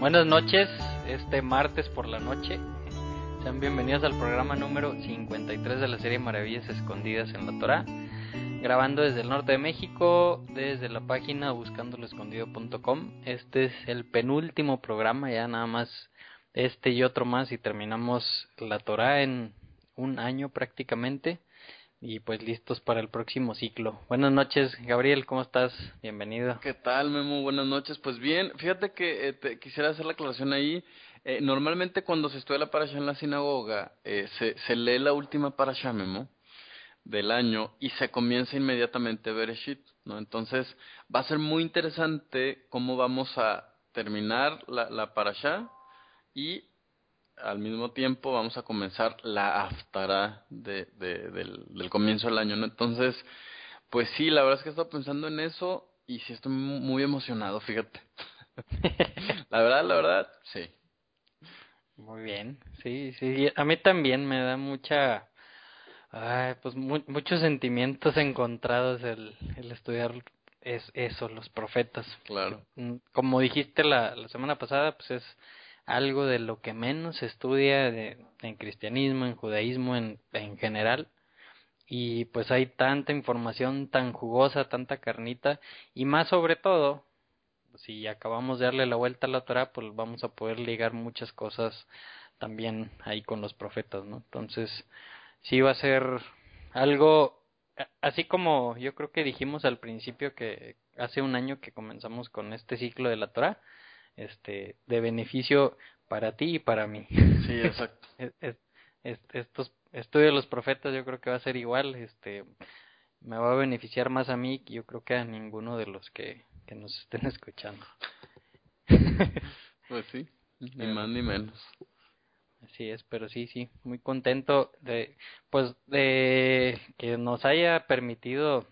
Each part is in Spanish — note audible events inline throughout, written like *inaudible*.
Buenas noches, este martes por la noche. Sean bienvenidos al programa número 53 de la serie Maravillas Escondidas en la Torah. Grabando desde el norte de México, desde la página buscandoloescondido.com. Este es el penúltimo programa, ya nada más este y otro más y terminamos la Torah en un año prácticamente y pues listos para el próximo ciclo. Buenas noches, Gabriel, ¿cómo estás? Bienvenido. ¿Qué tal, Memo? Buenas noches. Pues bien, fíjate que eh, quisiera hacer la aclaración ahí. Eh, normalmente cuando se estudia la parasha en la sinagoga, eh, se, se lee la última parasha, Memo, del año y se comienza inmediatamente Bereshit, ¿no? Entonces va a ser muy interesante cómo vamos a terminar la, la parasha y al mismo tiempo vamos a comenzar la aftara de, del, del, comienzo del año, ¿no? Entonces, pues sí, la verdad es que he estado pensando en eso y sí estoy muy emocionado, fíjate. *laughs* la verdad, la verdad, sí. Muy bien, sí, sí, a mí también me da mucha, ay, pues muchos sentimientos encontrados el, el estudiar es eso, los profetas. Claro. Mm, como dijiste la, la semana pasada, pues es algo de lo que menos se estudia de, en cristianismo, en judaísmo en, en general. Y pues hay tanta información tan jugosa, tanta carnita, y más sobre todo, si acabamos de darle la vuelta a la Torah, pues vamos a poder ligar muchas cosas también ahí con los profetas, ¿no? Entonces, sí va a ser algo, así como yo creo que dijimos al principio que hace un año que comenzamos con este ciclo de la Torah, este de beneficio para ti y para mí. Sí, exacto. *laughs* estos estudio de los profetas yo creo que va a ser igual, este me va a beneficiar más a mí que yo creo que a ninguno de los que, que nos estén escuchando. pues sí, *laughs* ni más ni menos. Así es, pero sí, sí, muy contento de, pues, de que nos haya permitido,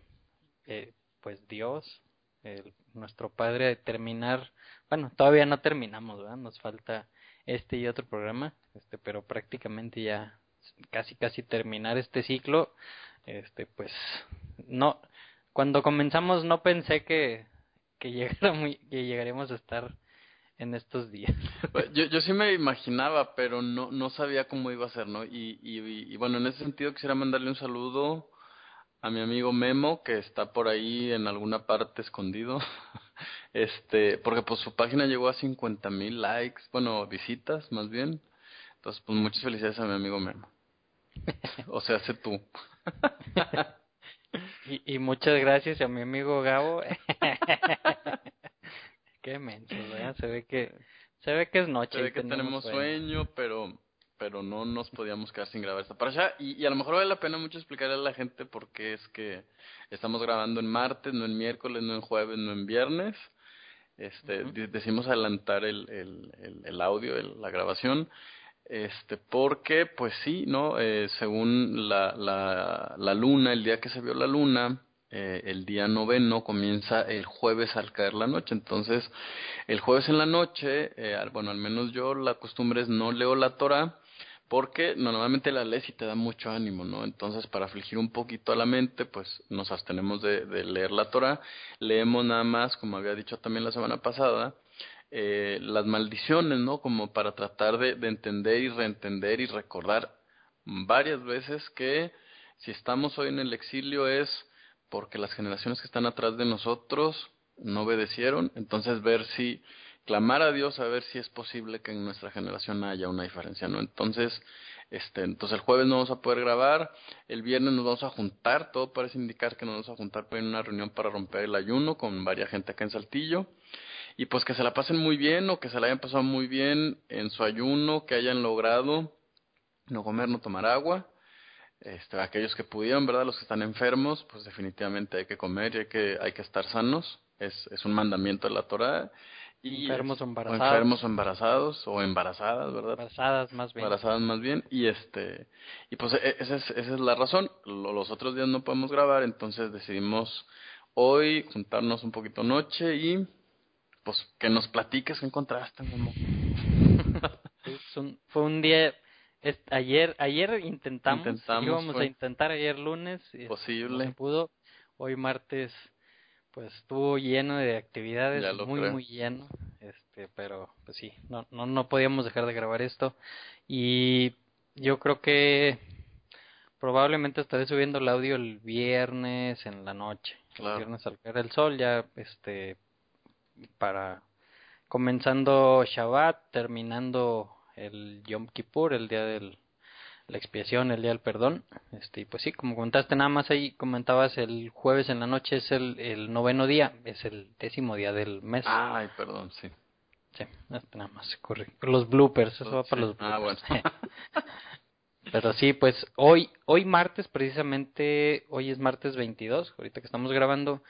eh, pues Dios, el, nuestro Padre, terminar bueno, todavía no terminamos, ¿verdad? Nos falta este y otro programa, este, pero prácticamente ya casi casi terminar este ciclo, este, pues no, cuando comenzamos no pensé que que *laughs* llegara muy, que llegaremos a estar en estos días. Pues, yo, sí me imaginaba, pero no, no sabía cómo iba a ser, ¿no? Y, y, bueno, en ese sentido quisiera mandarle un saludo a mi amigo Memo, que está por ahí en alguna parte escondido. *laughs* este, porque pues su página llegó a 50 mil likes, bueno, visitas más bien. Entonces, pues muchas felicidades a mi amigo Memo. *laughs* o sea, sé tú. *laughs* y, y muchas gracias a mi amigo Gabo. *laughs* Qué menso, ¿verdad? Se ve que se ve que es noche. Se ve que tenemos, sueño, pero pero no nos podíamos quedar sin grabar esta para allá. Y, y, a lo mejor vale la pena mucho explicarle a la gente por qué es que estamos grabando en martes, no en miércoles, no en jueves, no en viernes. Este, decimos adelantar el, el, el, audio, el, la grabación, este, porque, pues sí, ¿no? Eh, según la, la, la luna, el día que se vio la luna, eh, el día noveno comienza el jueves al caer la noche. Entonces, el jueves en la noche, eh, bueno, al menos yo, la costumbre es no leo la Torah porque normalmente la lees y te da mucho ánimo, ¿no? Entonces, para afligir un poquito a la mente, pues nos abstenemos de, de leer la Torah, leemos nada más, como había dicho también la semana pasada, eh, las maldiciones, ¿no? Como para tratar de, de entender y reentender y recordar varias veces que si estamos hoy en el exilio es porque las generaciones que están atrás de nosotros no obedecieron, entonces ver si clamar a Dios a ver si es posible que en nuestra generación haya una diferencia, ¿no? Entonces, este, entonces el jueves no vamos a poder grabar, el viernes nos vamos a juntar, todo parece indicar que nos vamos a juntar para una reunión para romper el ayuno con varias gente acá en Saltillo, y pues que se la pasen muy bien o que se la hayan pasado muy bien en su ayuno, que hayan logrado no comer, no tomar agua, este, aquellos que pudieron, ¿verdad? Los que están enfermos, pues definitivamente hay que comer y hay que, hay que estar sanos, es, es un mandamiento de la Torah y enfermos o embarazados. O enfermos o embarazados o embarazadas, ¿verdad? Embarazadas más bien. Embarazadas más bien y este y pues e, esa es, esa es la razón. Los otros días no podemos grabar, entonces decidimos hoy juntarnos un poquito noche y pues que nos platiques qué encontraste, fue un día ayer ayer intentamos, intentamos íbamos a intentar ayer lunes posible no se pudo hoy martes pues estuvo lleno de actividades, muy muy lleno. Este, pero pues sí, no, no, no podíamos dejar de grabar esto y yo creo que probablemente estaré subiendo el audio el viernes en la noche, el viernes al caer el sol ya, este, para comenzando Shabbat, terminando el Yom Kippur, el día del la expiación, el día del perdón. Este, pues sí, como comentaste nada más ahí, comentabas el jueves en la noche es el, el noveno día, es el décimo día del mes. Ay, perdón, sí. Sí, este, nada más, corre. Los bloopers, eso va para los ah, bloopers. Ah, bueno. *laughs* Pero sí, pues hoy, hoy martes precisamente, hoy es martes 22, ahorita que estamos grabando,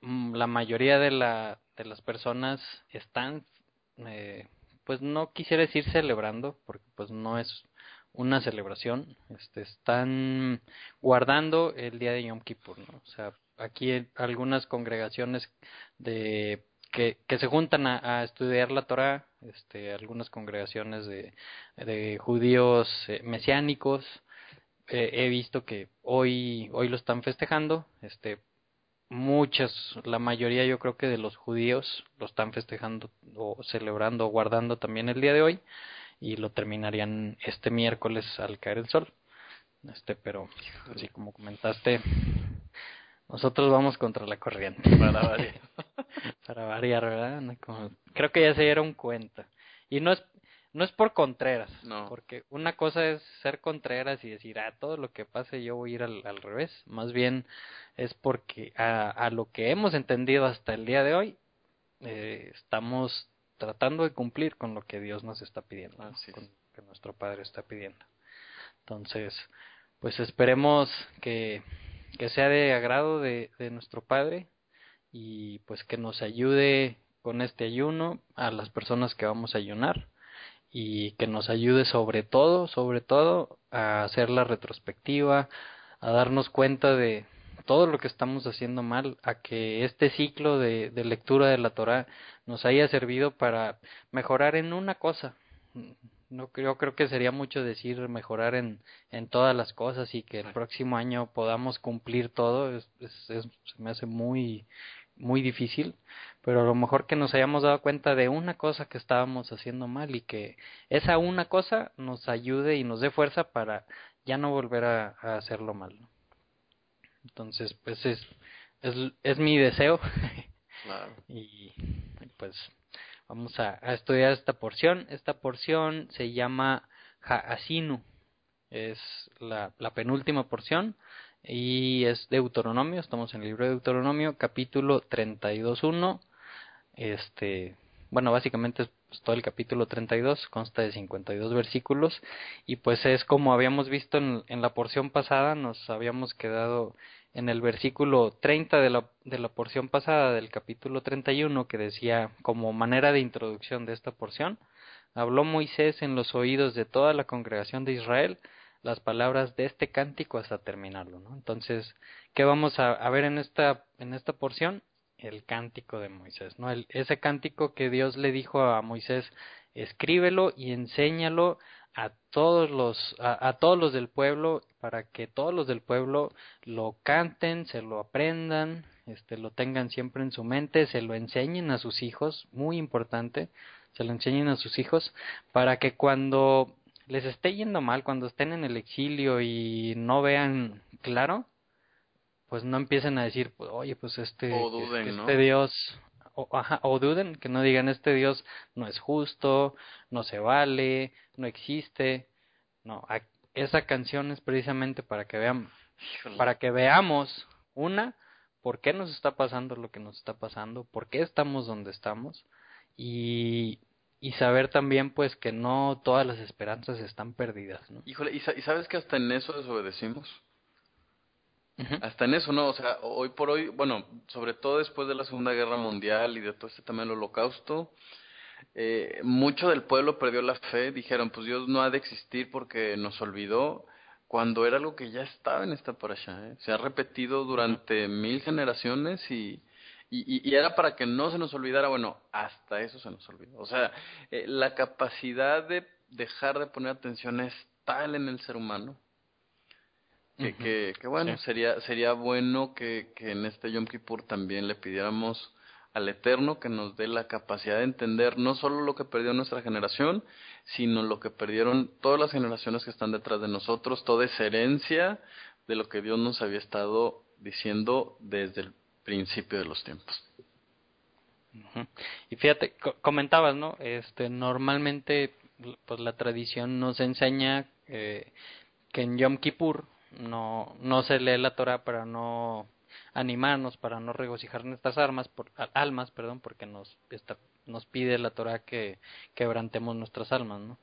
mm, la mayoría de, la, de las personas están, eh, pues no quisiera decir celebrando, porque pues no es una celebración, este, están guardando el día de Yom Kippur. O sea, aquí algunas congregaciones de que, se juntan a, estudiar la Torah, este, algunas congregaciones de, de judíos eh, mesiánicos, eh, he visto que hoy, hoy lo están festejando, este, muchas, la mayoría yo creo que de los judíos lo están festejando o celebrando o guardando también el día de hoy y lo terminarían este miércoles al caer el sol. Este, pero así como comentaste, nosotros vamos contra la corriente. Para variar. *laughs* Para variar, ¿verdad? creo que ya se dieron cuenta. Y no es no es por contreras, no. porque una cosa es ser contreras y decir, ah, todo lo que pase yo voy a ir al, al revés. Más bien es porque a, a, lo que hemos entendido hasta el día de hoy, eh, estamos tratando de cumplir con lo que Dios nos está pidiendo, con lo que nuestro Padre está pidiendo. Entonces, pues esperemos que, que sea de agrado de, de nuestro Padre y pues que nos ayude con este ayuno a las personas que vamos a ayunar y que nos ayude sobre todo, sobre todo a hacer la retrospectiva, a darnos cuenta de, todo lo que estamos haciendo mal, a que este ciclo de, de lectura de la Torah nos haya servido para mejorar en una cosa. No creo, creo que sería mucho decir mejorar en, en todas las cosas y que el próximo año podamos cumplir todo. Es, se me hace muy, muy difícil, pero a lo mejor que nos hayamos dado cuenta de una cosa que estábamos haciendo mal y que esa una cosa nos ayude y nos dé fuerza para ya no volver a, a hacerlo mal. Entonces, pues es, es, es mi deseo. *laughs* y pues vamos a, a, estudiar esta porción. Esta porción se llama Haasinu. Es la, la penúltima porción y es Deuteronomio. Estamos en el libro de Deuteronomio, capítulo 32.1. Este, bueno, básicamente es pues, todo el capítulo 32, consta de 52 versículos y pues es como habíamos visto en, en la porción pasada, nos habíamos quedado en el versículo 30 de la, de la porción pasada del capítulo 31 que decía como manera de introducción de esta porción, habló Moisés en los oídos de toda la congregación de Israel las palabras de este cántico hasta terminarlo. Entonces, ¿qué vamos a, a ver en esta, en esta porción? El cántico de Moisés, ¿no? El, ese cántico que Dios le dijo a Moisés, escríbelo y enséñalo a todos los a, todos los del pueblo para que todos los del pueblo lo canten, se lo aprendan, este lo tengan siempre en su mente, se lo enseñen a sus hijos, muy importante, se lo enseñen a sus hijos para que cuando les esté yendo mal, cuando estén en el exilio y no vean claro, pues no empiecen a decir, pues, oye, pues este, este Dios, o, ajá, o duden, que no digan este Dios no es justo, no se vale, no existe. No, esa canción es precisamente para que vean, para que veamos una por qué nos está pasando lo que nos está pasando, por qué estamos donde estamos y y saber también pues que no todas las esperanzas están perdidas, ¿no? Híjole, ¿y, sabes que hasta en eso desobedecimos? Hasta en eso, ¿no? O sea, hoy por hoy, bueno, sobre todo después de la Segunda Guerra Mundial y de todo este también el holocausto, eh, mucho del pueblo perdió la fe, dijeron, pues Dios no ha de existir porque nos olvidó, cuando era algo que ya estaba en esta parasha, ¿eh? se ha repetido durante mil generaciones y, y, y, era para que no se nos olvidara, bueno, hasta eso se nos olvidó. O sea, eh, la capacidad de dejar de poner atención es tal en el ser humano que, que, bueno, sería, sería bueno que, que en este Yom Kippur también le pidiéramos al Eterno que nos dé la capacidad de entender no solo lo que perdió nuestra generación, sino lo que perdieron todas las generaciones que están detrás de nosotros, toda esa herencia de lo que Dios nos había estado diciendo desde el principio de los tiempos. Y fíjate, comentabas, ¿no? Este, normalmente, pues la tradición nos enseña eh, que en Yom Kippur no, no se lee la Torah para no animarnos, para no regocijar nuestras armas, por, almas, perdón, porque nos, nos pide la Torah que quebrantemos nuestras almas, ¿no?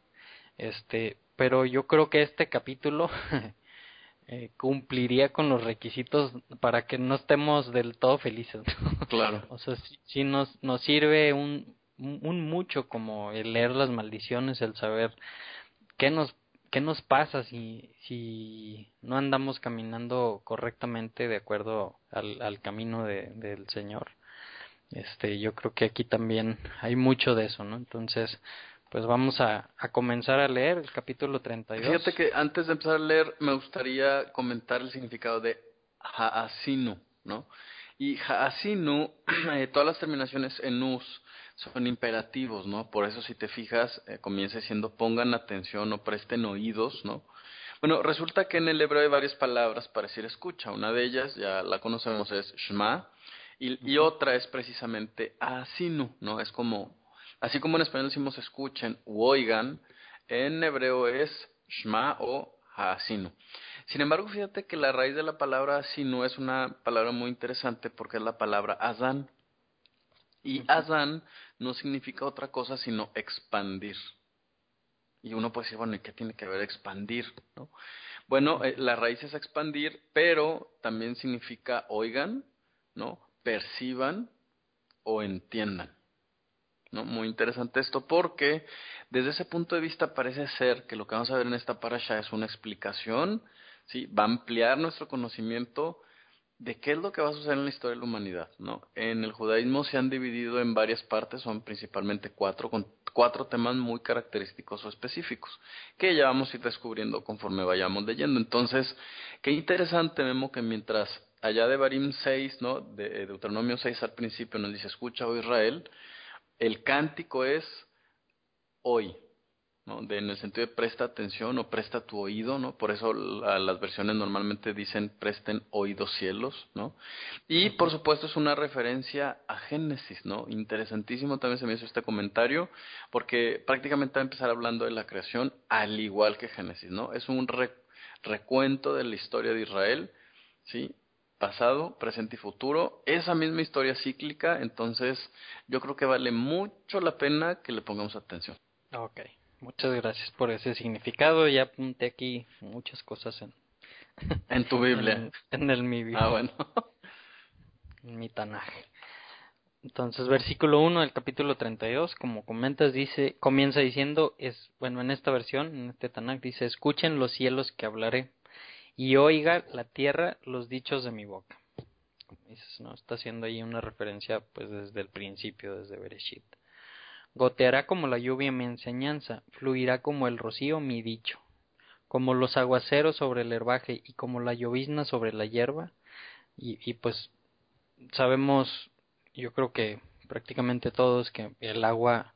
Este, pero yo creo que este capítulo *laughs* eh, cumpliría con los requisitos para que no estemos del todo felices. Claro. o sea, si nos, nos sirve un, un mucho como el leer las maldiciones, el saber qué nos qué nos pasa si si no andamos caminando correctamente de acuerdo al, al camino de, del Señor. Este, yo creo que aquí también hay mucho de eso, ¿no? Entonces, pues vamos a, comenzar a leer el capítulo 32. Fíjate que antes de empezar a leer me gustaría comentar el significado de Haasinu, ¿no? Y Haasinu, *clears throat* eh, todas las terminaciones en us son imperativos, ¿no? Por eso si te fijas, eh, comienza diciendo pongan atención o presten oídos, ¿no? Bueno, resulta que en el hebreo hay varias palabras para decir escucha. Una de ellas, ya la conocemos, es shma, y, y otra es precisamente asinu, ¿no? Es como Así como en español decimos escuchen u oigan, en hebreo es shma o hasinu. Sin embargo, fíjate que la raíz de la palabra hasinu es una palabra muy interesante porque es la palabra azan. Y azan no significa otra cosa sino expandir. Y uno puede decir, bueno, ¿y qué tiene que ver expandir? ¿no? Bueno, eh, la raíz es expandir, pero también significa oigan, ¿no? Perciban o entiendan. Muy interesante esto porque desde ese punto de vista parece ser que lo que vamos a ver en esta parasha es una explicación, ¿sí? Va a ampliar nuestro conocimiento de qué es lo que va a suceder en la historia de la humanidad, ¿no? En el judaísmo se han dividido en varias partes, son principalmente cuatro, con cuatro temas muy característicos o específicos, que ya vamos a ir descubriendo conforme vayamos leyendo. Entonces, qué interesante, Memo, que mientras allá de Barim 6, ¿no? De Deuteronomio 6 al principio nos dice, escucha, oh Israel, el cántico es hoy, ¿no? en el sentido de presta atención o presta tu oído, ¿no? Por eso las versiones normalmente dicen presten oídos cielos, ¿no? Y por supuesto es una referencia a Génesis, ¿no? Interesantísimo también se me hizo este comentario porque prácticamente va a empezar hablando de la creación al igual que Génesis, ¿no? Es un recuento de la historia de Israel, ¿sí? pasado, presente y futuro, esa misma historia cíclica, entonces yo creo que vale mucho la pena que le pongamos atención. Ok, muchas gracias por ese significado, ya apunté aquí muchas cosas en... *laughs* En tu Biblia. *laughs* en, el mi Biblia. Ah, bueno. *laughs* en mi tanaje. Entonces, versículo 1 del capítulo 32, como comentas, dice, comienza diciendo, es, bueno, en esta versión, en este Tanakh, dice, escuchen los cielos que hablaré y oiga la tierra los dichos de mi boca. Dices, no, está haciendo ahí una referencia pues desde el principio, desde Bereshit. Goteará como la lluvia mi enseñanza, fluirá como el rocío mi dicho, como los aguaceros sobre el herbaje y como la llovizna sobre la hierba. Y, pues sabemos, yo creo que prácticamente todos que el agua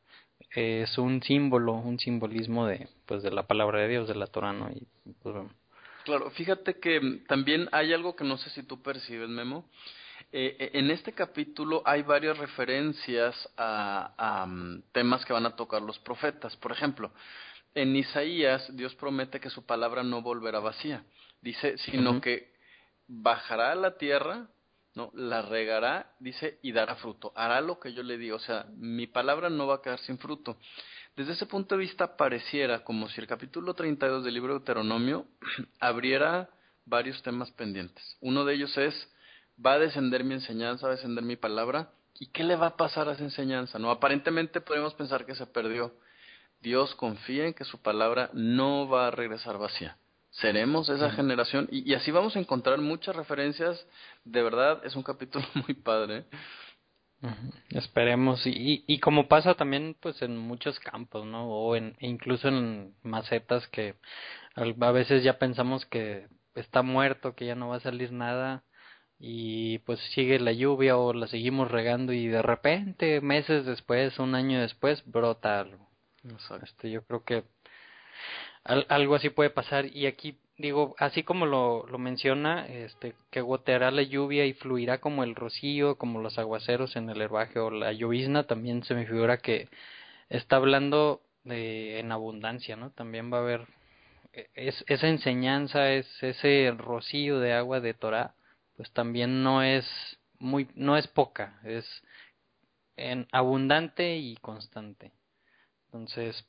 es un símbolo, un simbolismo de pues de la palabra de Dios, de la Torah, ¿no? Y pues Claro, fíjate que también hay algo que no sé si tú percibes, Memo. Eh, eh, en este capítulo hay varias referencias a, mm, temas que van a tocar los profetas. Por ejemplo, en Isaías Dios promete que su palabra no volverá vacía. Dice, sino que bajará a la tierra, ¿no? La regará, dice, y dará fruto. Hará lo que yo le digo. O sea, mi palabra no va a quedar sin fruto. Desde ese punto de vista pareciera como si el capítulo 32 del libro de Deuteronomio *clears throat* abriera varios temas pendientes. Uno de ellos es, va a descender mi enseñanza, va a descender mi palabra, ¿y qué le va a pasar a esa enseñanza? No, aparentemente podemos pensar que se perdió. Dios confía en que su palabra no va a regresar vacía. Seremos esa generación y, y, así vamos a encontrar muchas referencias. De verdad, es un capítulo *laughs* muy padre. Esperemos y, y como pasa también pues en muchos campos, ¿no? O en, incluso en macetas que a veces ya pensamos que está muerto, que ya no va a salir nada y pues sigue la lluvia o la seguimos regando y de repente, meses después, un año después, brota algo. Este, yo creo que algo así puede pasar y aquí digo, así como lo, lo menciona, este, que goteará la lluvia y fluirá como el rocío, como los aguaceros en el herbaje o la llovizna, también se me figura que está hablando de, en abundancia, ¿no? También va a haber es, esa enseñanza, es ese rocío de agua de Torah, pues también no es muy, no es poca, es en abundante y constante. Entonces,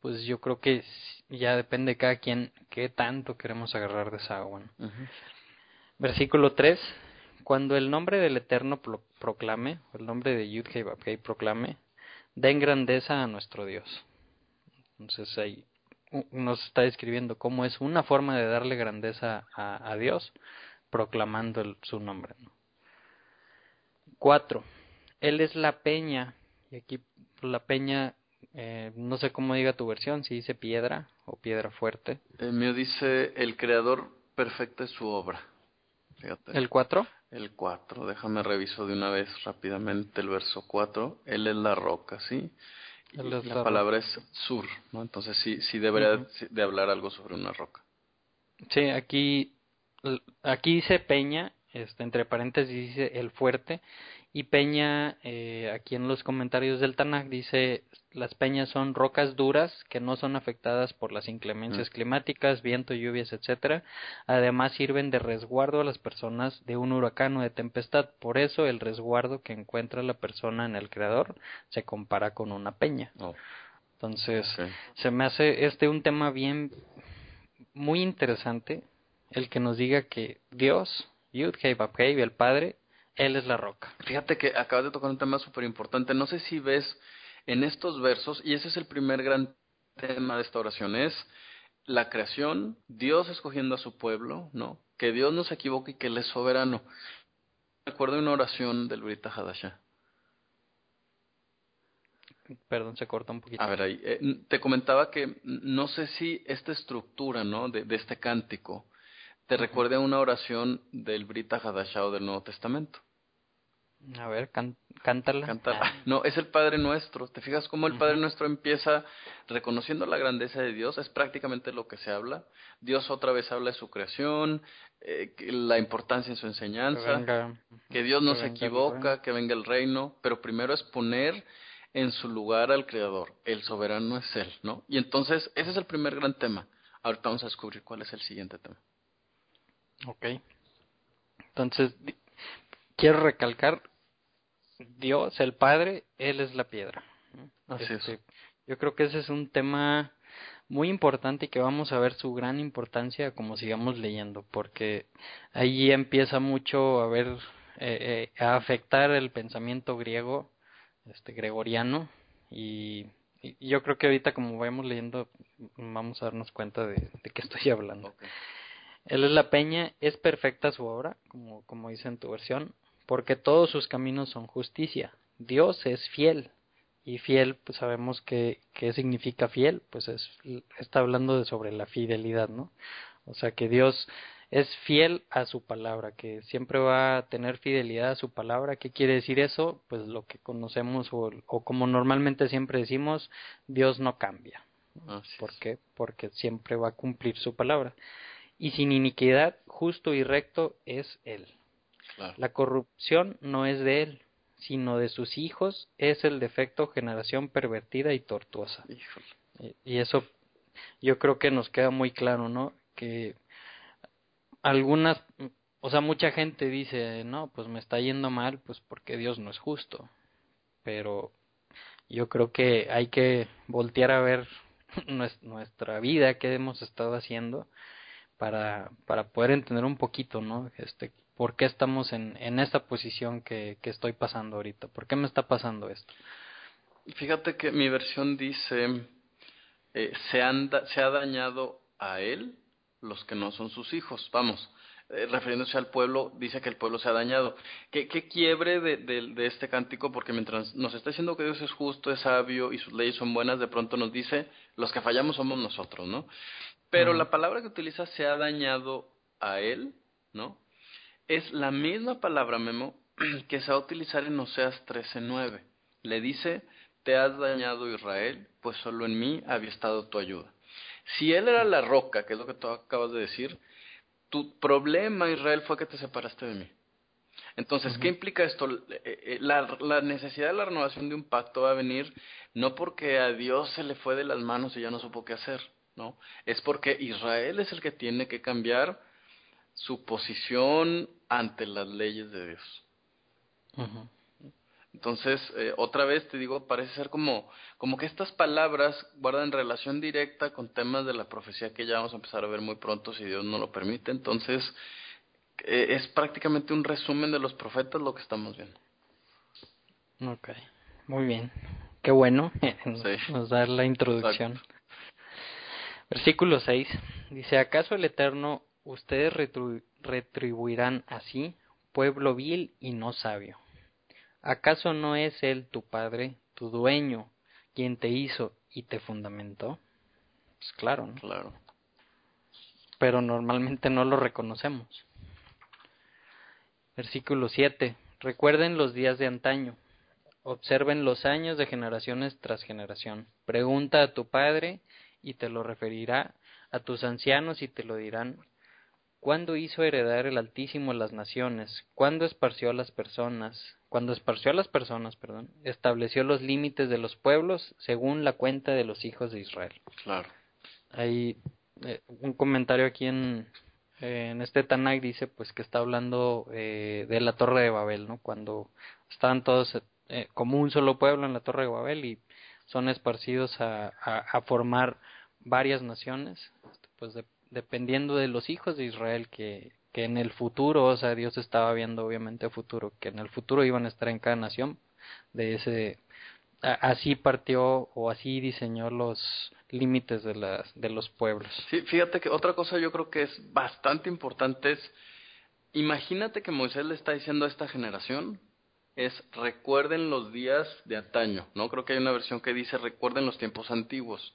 pues yo creo que ya depende de cada quien qué tanto queremos agarrar de esa agua. Versículo 3. Cuando el nombre del Eterno proclame, el nombre de Yud Hei proclame, den grandeza a nuestro Dios. Entonces ahí nos está describiendo cómo es una forma de darle grandeza a Dios proclamando su nombre. Cuatro, Él es la peña, y aquí la peña, eh, no sé cómo diga tu versión, si dice piedra o piedra fuerte. El mío dice, el creador perfecto es su obra. Fíjate. ¿El cuatro? El cuatro, déjame reviso de una vez rápidamente el verso cuatro. Él es la roca, ¿sí? la, palabra es sur, ¿no? Entonces sí, sí debería de hablar algo sobre una roca. Sí, aquí aquí dice Peña, este, entre paréntesis dice el fuerte, y Peña, eh, aquí en los comentarios del Tanakh dice las peñas son rocas duras que no son afectadas por las inclemencias mm. climáticas, viento, lluvias, etcétera. Además sirven de resguardo a las personas de un huracán o de tempestad. Por eso el resguardo que encuentra la persona en el creador se compara con una peña. Oh. Entonces, se me hace este un tema bien muy interesante el que nos diga que Dios, Yud, Hei, el Padre, Él es la roca. Fíjate que acabas de tocar un tema súper importante. No sé si ves en estos versos, y ese es el primer gran tema de esta oración, es la creación, Dios escogiendo a su pueblo, ¿no? Que Dios no se equivoque y que Él es soberano. Recuerdo una oración del Brita Hadasha. Perdón, se corta un poquito. A ver, ahí. Eh, te comentaba que no sé si esta estructura, ¿no? De, de este cántico te recuerde a una oración del Brita Hadashah del Nuevo Testamento. A ver, cántala. cántala. Ah. No, es el Padre Nuestro. ¿Te fijas cómo el Padre Nuestro empieza reconociendo la grandeza de Dios? Es prácticamente lo que se habla. Dios otra vez habla de su creación, eh, la importancia en su enseñanza, que, Dios no se equivoca, que venga el reino, pero primero es poner en su lugar al Creador. El soberano es Él, ¿no? Y entonces, ese es el primer gran tema. Ahorita vamos a descubrir cuál es el siguiente tema. Ok. Entonces, quiero recalcar, Dios, el Padre, Él es la piedra. Este, yo creo que ese es un tema muy importante y que vamos a ver su gran importancia como sigamos leyendo, porque ahí empieza mucho a ver, eh, eh, a afectar el pensamiento griego, este gregoriano, y, yo creo que ahorita como vamos leyendo vamos a darnos cuenta de, de qué estoy hablando. Él es la peña, es perfecta su obra, como, como dice en tu versión, porque todos sus caminos son justicia. Dios es fiel, y fiel, pues sabemos que, qué significa fiel, pues es, está hablando de sobre la fidelidad, ¿no? O sea que Dios es fiel a su palabra, que siempre va a tener fidelidad a su palabra. ¿Qué quiere decir eso? Pues lo que conocemos o, o como normalmente siempre decimos, Dios no cambia. ¿Por qué? Porque siempre va a cumplir su palabra y sin iniquidad, justo y recto es él. La corrupción no es de él, sino de sus hijos es el defecto generación pervertida y tortuosa. Y, eso yo creo que nos queda muy claro, ¿no? Que algunas, o sea, mucha gente dice, no, pues me está yendo mal, pues porque Dios no es justo. Pero yo creo que hay que voltear a ver *laughs* nuestra vida, qué hemos estado haciendo para, para poder entender un poquito, ¿no? Este, ¿Por qué estamos en, en esta posición que, que estoy pasando ahorita? ¿Por qué me está pasando esto? Fíjate que mi versión dice, eh, se, anda, se ha dañado a él los que no son sus hijos. Vamos, eh, refiriéndose al pueblo, dice que el pueblo se ha dañado. ¿Qué, qué quiebre de, de, de, este cántico? Porque mientras nos está diciendo que Dios es justo, es sabio y sus leyes son buenas, de pronto nos dice, los que fallamos somos nosotros, ¿no? Pero la palabra que utiliza se ha dañado a él, ¿no? es la misma palabra, Memo, *clears throat* que se va a utilizar en Oseas 13:9. Le dice, te has dañado Israel, pues solo en mí había estado tu ayuda. Si él era la roca, que es lo que tú acabas de decir, tu problema, Israel, fue que te separaste de mí. Entonces, ¿qué implica esto? Eh, eh, la, la, necesidad de la renovación de un pacto va a venir no porque a Dios se le fue de las manos y ya no supo qué hacer, ¿no? Es porque Israel es el que tiene que cambiar su posición ante las leyes de Dios. Entonces, eh, otra vez te digo, parece ser como, como que estas palabras guardan relación directa con temas de la profecía que ya vamos a empezar a ver muy pronto, si Dios no lo permite. Entonces, eh, es prácticamente un resumen de los profetas lo que estamos viendo. Ok, muy bien. Qué bueno, *laughs* nos da la introducción. Versículo 6 dice, ¿acaso el Eterno ustedes retribuirán así, pueblo vil y no sabio? ¿Acaso no es Él tu Padre, tu dueño, quien te hizo y te fundamentó? Pues claro, ¿no? Claro. Pero normalmente no lo reconocemos. Versículo 7. Recuerden los días de antaño. Observen los años de generaciones tras generación. Pregunta a tu padre y te lo referirá, a tus ancianos y te lo dirán. ¿Cuándo hizo heredar el Altísimo las naciones? ¿Cuándo esparció a las personas? Cuando esparció a las personas, perdón, estableció los límites de los pueblos según la cuenta de los hijos de Israel. Claro. Hay eh, un comentario aquí en, en este Tanakh dice pues que está hablando eh, de la Torre de Babel, ¿no? Cuando estaban todos eh, como un solo pueblo en la Torre de Babel y son esparcidos a, a, formar varias naciones, pues dependiendo de los hijos de Israel que, que en el futuro, o sea, Dios estaba viendo obviamente futuro, que en el futuro iban a estar en cada nación, de ese, así partió o así diseñó los límites de, las, de los pueblos. Sí, fíjate que otra cosa yo creo que es bastante importante es, imagínate que Moisés le está diciendo a esta generación, es recuerden los días de antaño, ¿no? Creo que hay una versión que dice recuerden los tiempos antiguos.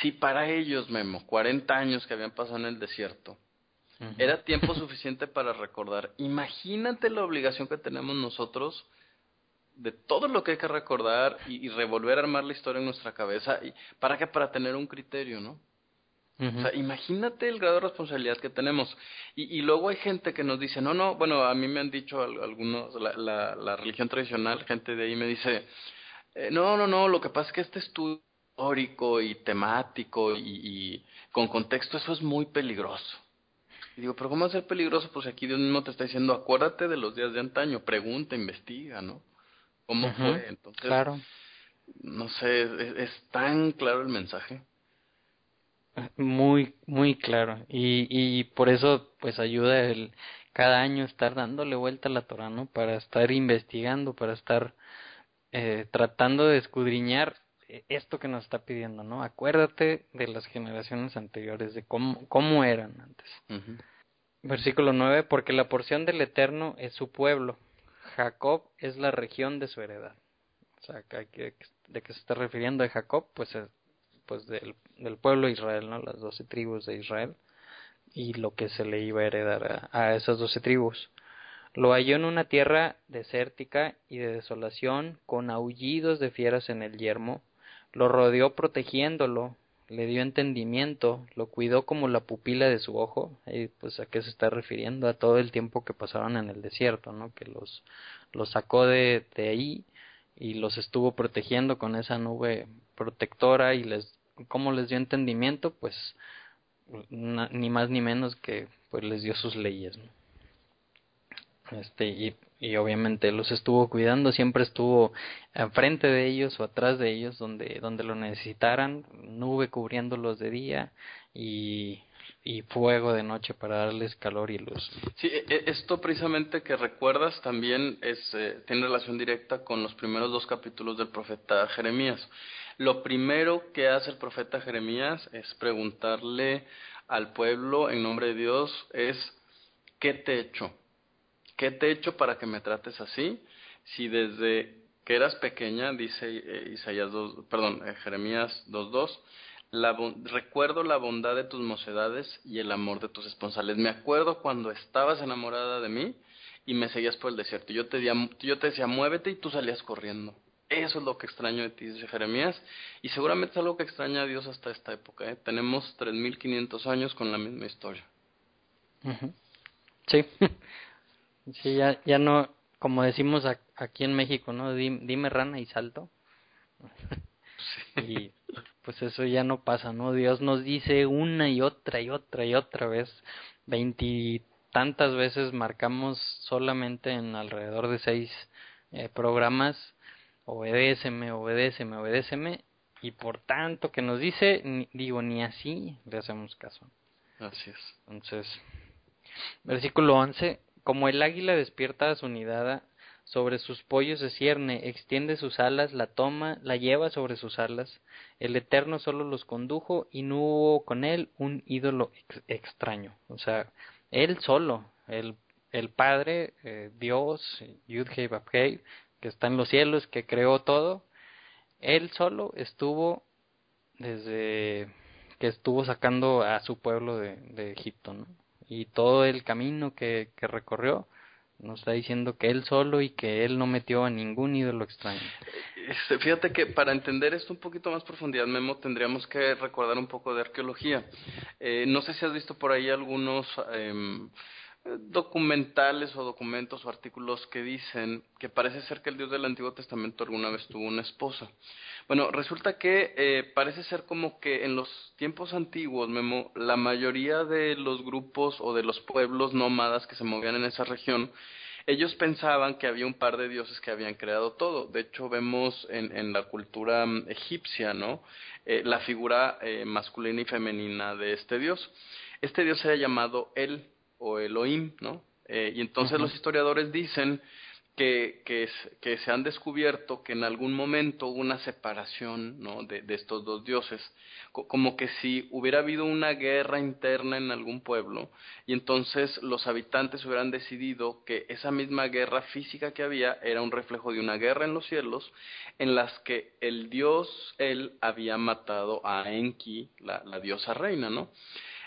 Si para ellos, Memo, 40 años que habían pasado en el desierto, era tiempo suficiente para recordar. Imagínate la obligación que tenemos nosotros de todo lo que hay que recordar y, revolver a armar la historia en nuestra cabeza. Y, ¿Para qué? Para tener un criterio, ¿no? O sea, imagínate el grado de responsabilidad que tenemos. Y, y, luego hay gente que nos dice, no, no, bueno, a mí me han dicho algunos, la, la, la religión tradicional, gente de ahí me dice, eh, no, no, no, lo que pasa es que este estudio histórico y temático y, y con contexto, eso es muy peligroso. Y digo, pero ¿cómo va a ser peligroso? Pues aquí Dios mismo te está diciendo, acuérdate de los días de antaño, pregunta, investiga, ¿no? ¿Cómo fue? Entonces, claro. no sé, es, tan claro el mensaje. Muy, muy claro. Y, y por eso, pues ayuda el cada año estar dándole vuelta a la Torah, ¿no? Para estar investigando, para estar eh, tratando de escudriñar esto que nos está pidiendo, ¿no? Acuérdate de las generaciones anteriores, de cómo, cómo eran antes. Versículo 9, porque la porción del Eterno es su pueblo, Jacob es la región de su heredad. O sea, ¿de qué se está refiriendo de Jacob? Pues, pues del, del pueblo de Israel, ¿no? Las doce tribus de Israel y lo que se le iba a heredar a, a esas doce tribus. Lo halló en una tierra desértica y de desolación, con aullidos de fieras en el yermo, lo rodeó protegiéndolo, le dio entendimiento, lo cuidó como la pupila de su ojo, y pues a qué se está refiriendo, a todo el tiempo que pasaron en el desierto, ¿no? Que los, los sacó de, de ahí y los estuvo protegiendo con esa nube protectora y les, ¿cómo les dio entendimiento? Pues ni más ni menos que pues les dio sus leyes. Este, y y obviamente los estuvo cuidando, siempre estuvo enfrente de ellos o atrás de ellos donde, donde lo necesitaran, nube cubriéndolos de día y, y fuego de noche para darles calor y luz. Sí, e, e, esto precisamente que recuerdas también es, eh, tiene relación directa con los primeros dos capítulos del profeta Jeremías. Lo primero que hace el profeta Jeremías es preguntarle al pueblo en nombre de Dios es ¿qué te he hecho? ¿Qué te he hecho para que me trates así? Si desde que eras pequeña, dice eh, Isaías 2, perdón, eh, Jeremías 2.2, la recuerdo la bondad de tus mocedades y el amor de tus esponsales. Me acuerdo cuando estabas enamorada de mí y me seguías por el desierto. Yo te, yo te decía, muévete y tú salías corriendo. Eso es lo que extraño de ti, dice Jeremías. Y seguramente es algo que extraña a Dios hasta esta época. ¿eh? Tenemos 3.500 años con la misma historia. Sí. *laughs* sí, ya, ya no, como decimos aquí en México, ¿no? Dime, rana y salto. y pues eso ya no pasa, ¿no? Dios nos dice una y otra y otra y otra vez, veintitantas veces marcamos solamente en alrededor de seis eh, programas, obedéceme, obedéceme, obedéceme, y por tanto que nos dice, digo, ni así le hacemos caso. Así es. Entonces, versículo 11, como el águila despierta a su nidada, sobre sus pollos se cierne, extiende sus alas, la toma, la lleva sobre sus alas. El Eterno solo los condujo y no hubo con él un ídolo extraño. O sea, él solo, el, el Padre, eh, Dios, Yud que está en los cielos, que creó todo, él solo estuvo desde que estuvo sacando a su pueblo de, de Egipto, ¿no? Y todo el camino que, que recorrió, nos está diciendo que él solo y que él no metió a ningún ídolo extraño. Este, fíjate que para entender esto un poquito más profundidad, Memo, tendríamos que recordar un poco de arqueología. Eh, no sé si has visto por ahí algunos eh, documentales o documentos o artículos que dicen que parece ser que el Dios del Antiguo Testamento alguna vez tuvo una esposa. Bueno, resulta que eh, parece ser como que en los tiempos antiguos, Memo, la mayoría de los grupos o de los pueblos nómadas que se movían en esa región, ellos pensaban que había un par de dioses que habían creado todo. De hecho, vemos en, en la cultura mm, egipcia, ¿no? Eh, la figura eh, masculina y femenina de este dios. Este dios era llamado El o Elohim, ¿no? Eh, y entonces los historiadores dicen que, que, que, se han descubierto que en algún momento hubo una separación ¿no? de, de estos dos dioses, como que si hubiera habido una guerra interna en algún pueblo y entonces los habitantes hubieran decidido que esa misma guerra física que había era un reflejo de una guerra en los cielos en las que el dios, él, había matado a Enki, la, la diosa reina, ¿no?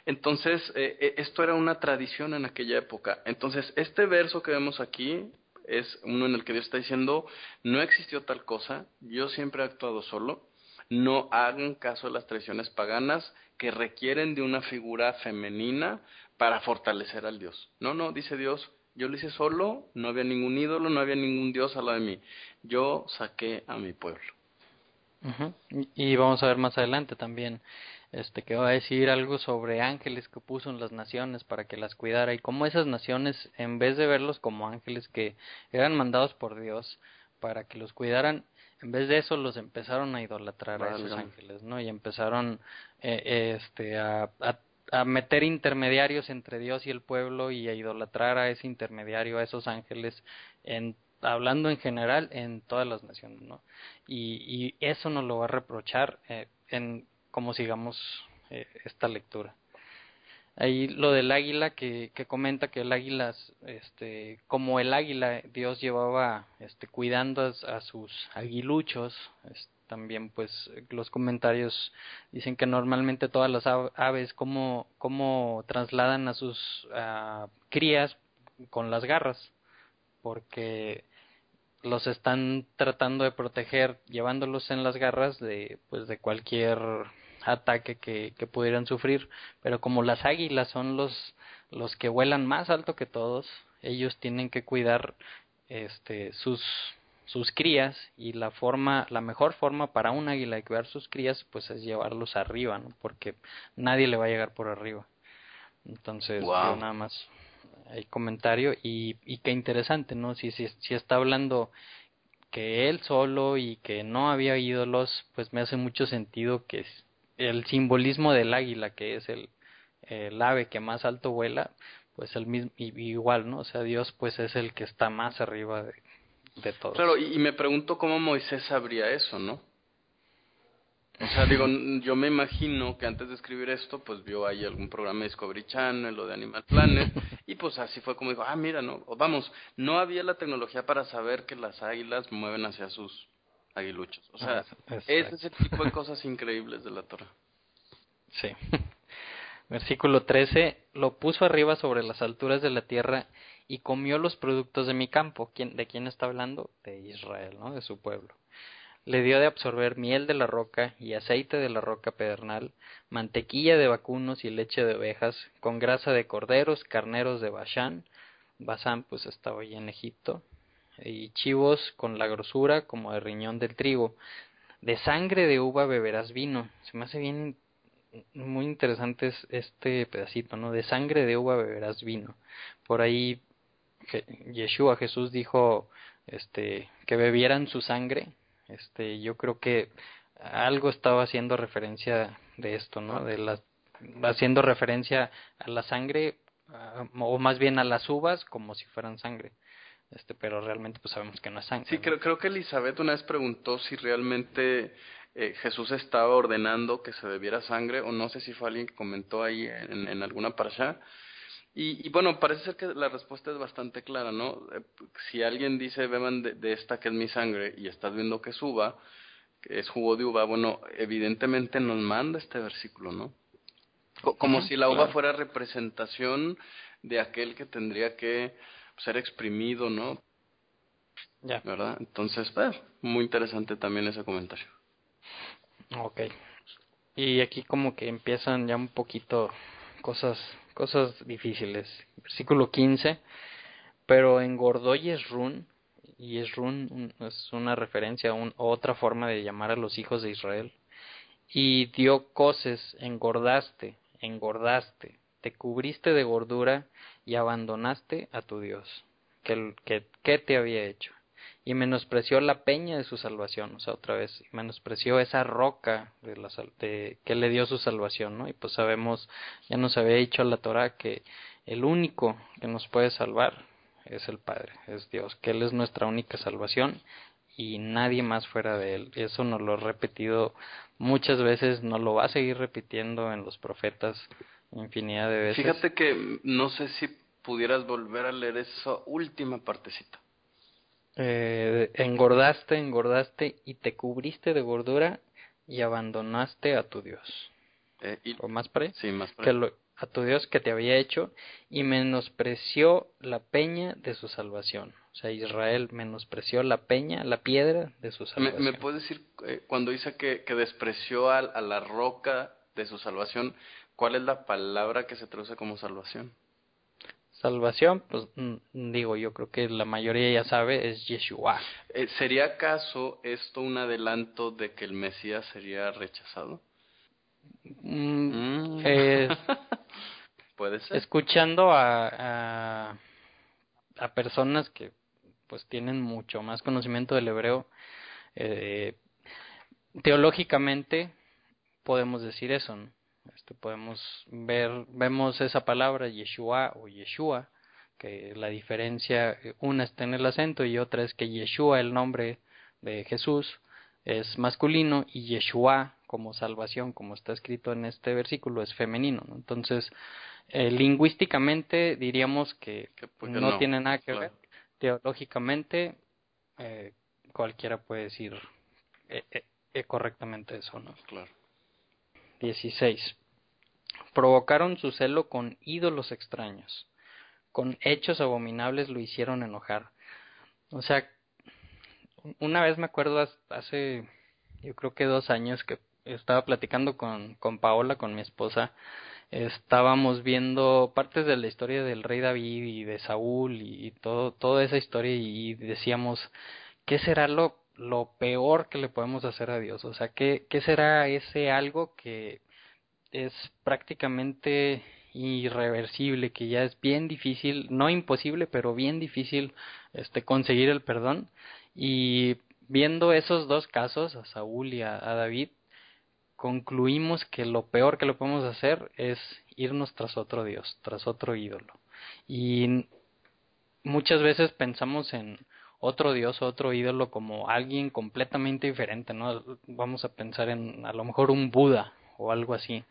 Entonces, eh, eh, esto era una tradición en aquella época. Entonces, este verso que vemos aquí es uno en el que Dios está diciendo, no existió tal cosa, yo siempre he actuado solo, no hagan caso de las tradiciones paganas que requieren de una figura femenina para fortalecer al Dios. No, no, dice Dios, yo lo hice solo, no había ningún ídolo, no había ningún Dios al lado de mí. Yo saqué a mi pueblo. Y vamos a ver más adelante también este que va a decir algo sobre ángeles que puso en las naciones para que las cuidara y cómo esas naciones en vez de verlos como ángeles que eran mandados por Dios para que los cuidaran en vez de eso los empezaron a idolatrar a esos ángeles no y empezaron eh, este a, a, a meter intermediarios entre Dios y el pueblo y a idolatrar a ese intermediario a esos ángeles en hablando en general en todas las naciones no y, y eso nos lo va a reprochar eh, en como sigamos eh, esta lectura. Ahí lo del águila que, que comenta que el águila, este, como el águila, Dios llevaba este, cuidando a, sus aguiluchos. también, pues, los comentarios dicen que normalmente todas las aves, como, como trasladan a sus crías con las garras, porque los están tratando de proteger llevándolos en las garras de, pues, de cualquier ataque que, que pudieran sufrir, pero como las águilas son los, los que vuelan más alto que todos, ellos tienen que cuidar este, sus, sus crías y la forma, la mejor forma para un águila de cuidar sus crías pues es llevarlos arriba, ¿no? Porque nadie le va a llegar por arriba. Entonces, nada más hay comentario y, y qué interesante, ¿no? Si, si, si está hablando que él solo y que no había ídolos, pues me hace mucho sentido que el simbolismo del águila, que es el, el ave que más alto vuela, pues el mismo, igual, ¿no? O sea, Dios pues es el que está más arriba de, de todos. Claro, y, me pregunto cómo Moisés sabría eso, ¿no? O sea, digo, *laughs* yo me imagino que antes de escribir esto, pues vio ahí algún programa de Discovery Channel o de Animal Planet, *laughs* y pues así fue como dijo, ah, mira, no, vamos, no había la tecnología para saber que las águilas mueven hacia sus aguiluchos. O sea, ah, es ese tipo de cosas increíbles de la Torah. Sí. *laughs* Versículo 13, lo puso arriba sobre las alturas de la tierra y comió los productos de mi campo. ¿Quién, ¿De quién está hablando? De Israel, ¿no? De su pueblo. Le dio de absorber miel de la roca y aceite de la roca pedernal, mantequilla de vacunos y leche de ovejas, con grasa de corderos, carneros de Bashán, Basán pues estaba ahí en Egipto, y chivos con la grosura como de riñón del trigo. De sangre de uva beberás vino. Se me hace bien muy interesante este pedacito, ¿no? De sangre de uva beberás vino. Por ahí Yeshua Jesús dijo este que bebieran su sangre este yo creo que algo estaba haciendo referencia de esto no de la haciendo referencia a la sangre o más bien a las uvas como si fueran sangre este pero realmente pues sabemos que no es sangre sí creo creo que Elizabeth una vez preguntó si realmente eh, Jesús estaba ordenando que se bebiera sangre o no sé si fue alguien que comentó ahí en, en alguna parasha y, y, bueno, parece ser que la respuesta es bastante clara, ¿no? Eh, si alguien dice, beban de, esta que es mi sangre y estás viendo que es uva, que es jugo de uva, bueno, evidentemente nos manda este versículo, ¿no? Como si la uva fuera representación de aquel que tendría que ser exprimido, ¿no? Ya. ¿Verdad? Entonces, pues, muy interesante también ese comentario. Ok. Y aquí como que empiezan ya un poquito cosas cosas difíciles. Versículo 15, pero engordó Yesrun, y Yesrun es una referencia a otra forma de llamar a los hijos de Israel, y dio coces, engordaste, engordaste, te cubriste de gordura y abandonaste a tu Dios. ¿Qué, que, qué te había hecho? y menospreció la peña de su salvación, o sea, otra vez, menospreció esa roca de la, de, que le dio su salvación, ¿no? Y pues sabemos, ya nos había dicho la Torah que el único que nos puede salvar es el Padre, es Dios, que Él es nuestra única salvación y nadie más fuera de Él. Eso nos lo he repetido muchas veces, nos lo va a seguir repitiendo en los profetas infinidad de veces. Fíjate que no sé si pudieras volver a leer esa última partecita eh, engordaste, engordaste y te cubriste de gordura y abandonaste a tu Dios. Eh, y, ¿O más para Sí, más Que a tu Dios que te había hecho y menospreció la peña de su salvación. O sea, Israel menospreció la peña, la piedra de su salvación. ¿Me, me puedes decir, eh, cuando dice que, que despreció a, a la roca de su salvación, cuál es la palabra que se traduce como salvación? salvación, pues mm, digo, yo creo que la mayoría ya sabe, es Yeshua. Eh, ¿Sería acaso esto un adelanto de que el Mesías sería rechazado? Mm, eh, *laughs* Puede ser. Escuchando a, a, a, personas que pues tienen mucho más conocimiento del hebreo, eh, teológicamente podemos decir eso, ¿no? Este, podemos ver, vemos esa palabra Yeshua o Yeshua, que la diferencia, una está en el acento y otra es que Yeshua, el nombre de Jesús, es masculino y Yeshua como salvación, como está escrito en este versículo, es femenino. Entonces, eh, lingüísticamente diríamos que, pues no, tiene nada que ver. Teológicamente, eh, cualquiera puede decir eh, eh, correctamente eso, ¿no? Claro. 16. Provocaron su celo con ídolos extraños. Con hechos abominables lo hicieron enojar. O sea, una vez me acuerdo hace, yo creo que dos años que estaba platicando con, con Paola, con mi esposa, estábamos viendo partes de la historia del rey David y de Saúl y, todo, toda esa historia y decíamos, ¿qué será lo lo peor que le podemos hacer a Dios. O sea, ¿qué, qué será ese algo que es prácticamente irreversible, que ya es bien difícil, no imposible, pero bien difícil este conseguir el perdón? Y viendo esos dos casos, a Saúl y a, a David, concluimos que lo peor que le podemos hacer es irnos tras otro Dios, tras otro ídolo. Y muchas veces pensamos en otro dios, otro ídolo como alguien completamente diferente, ¿no? Vamos a pensar en a lo mejor un Buda o algo así,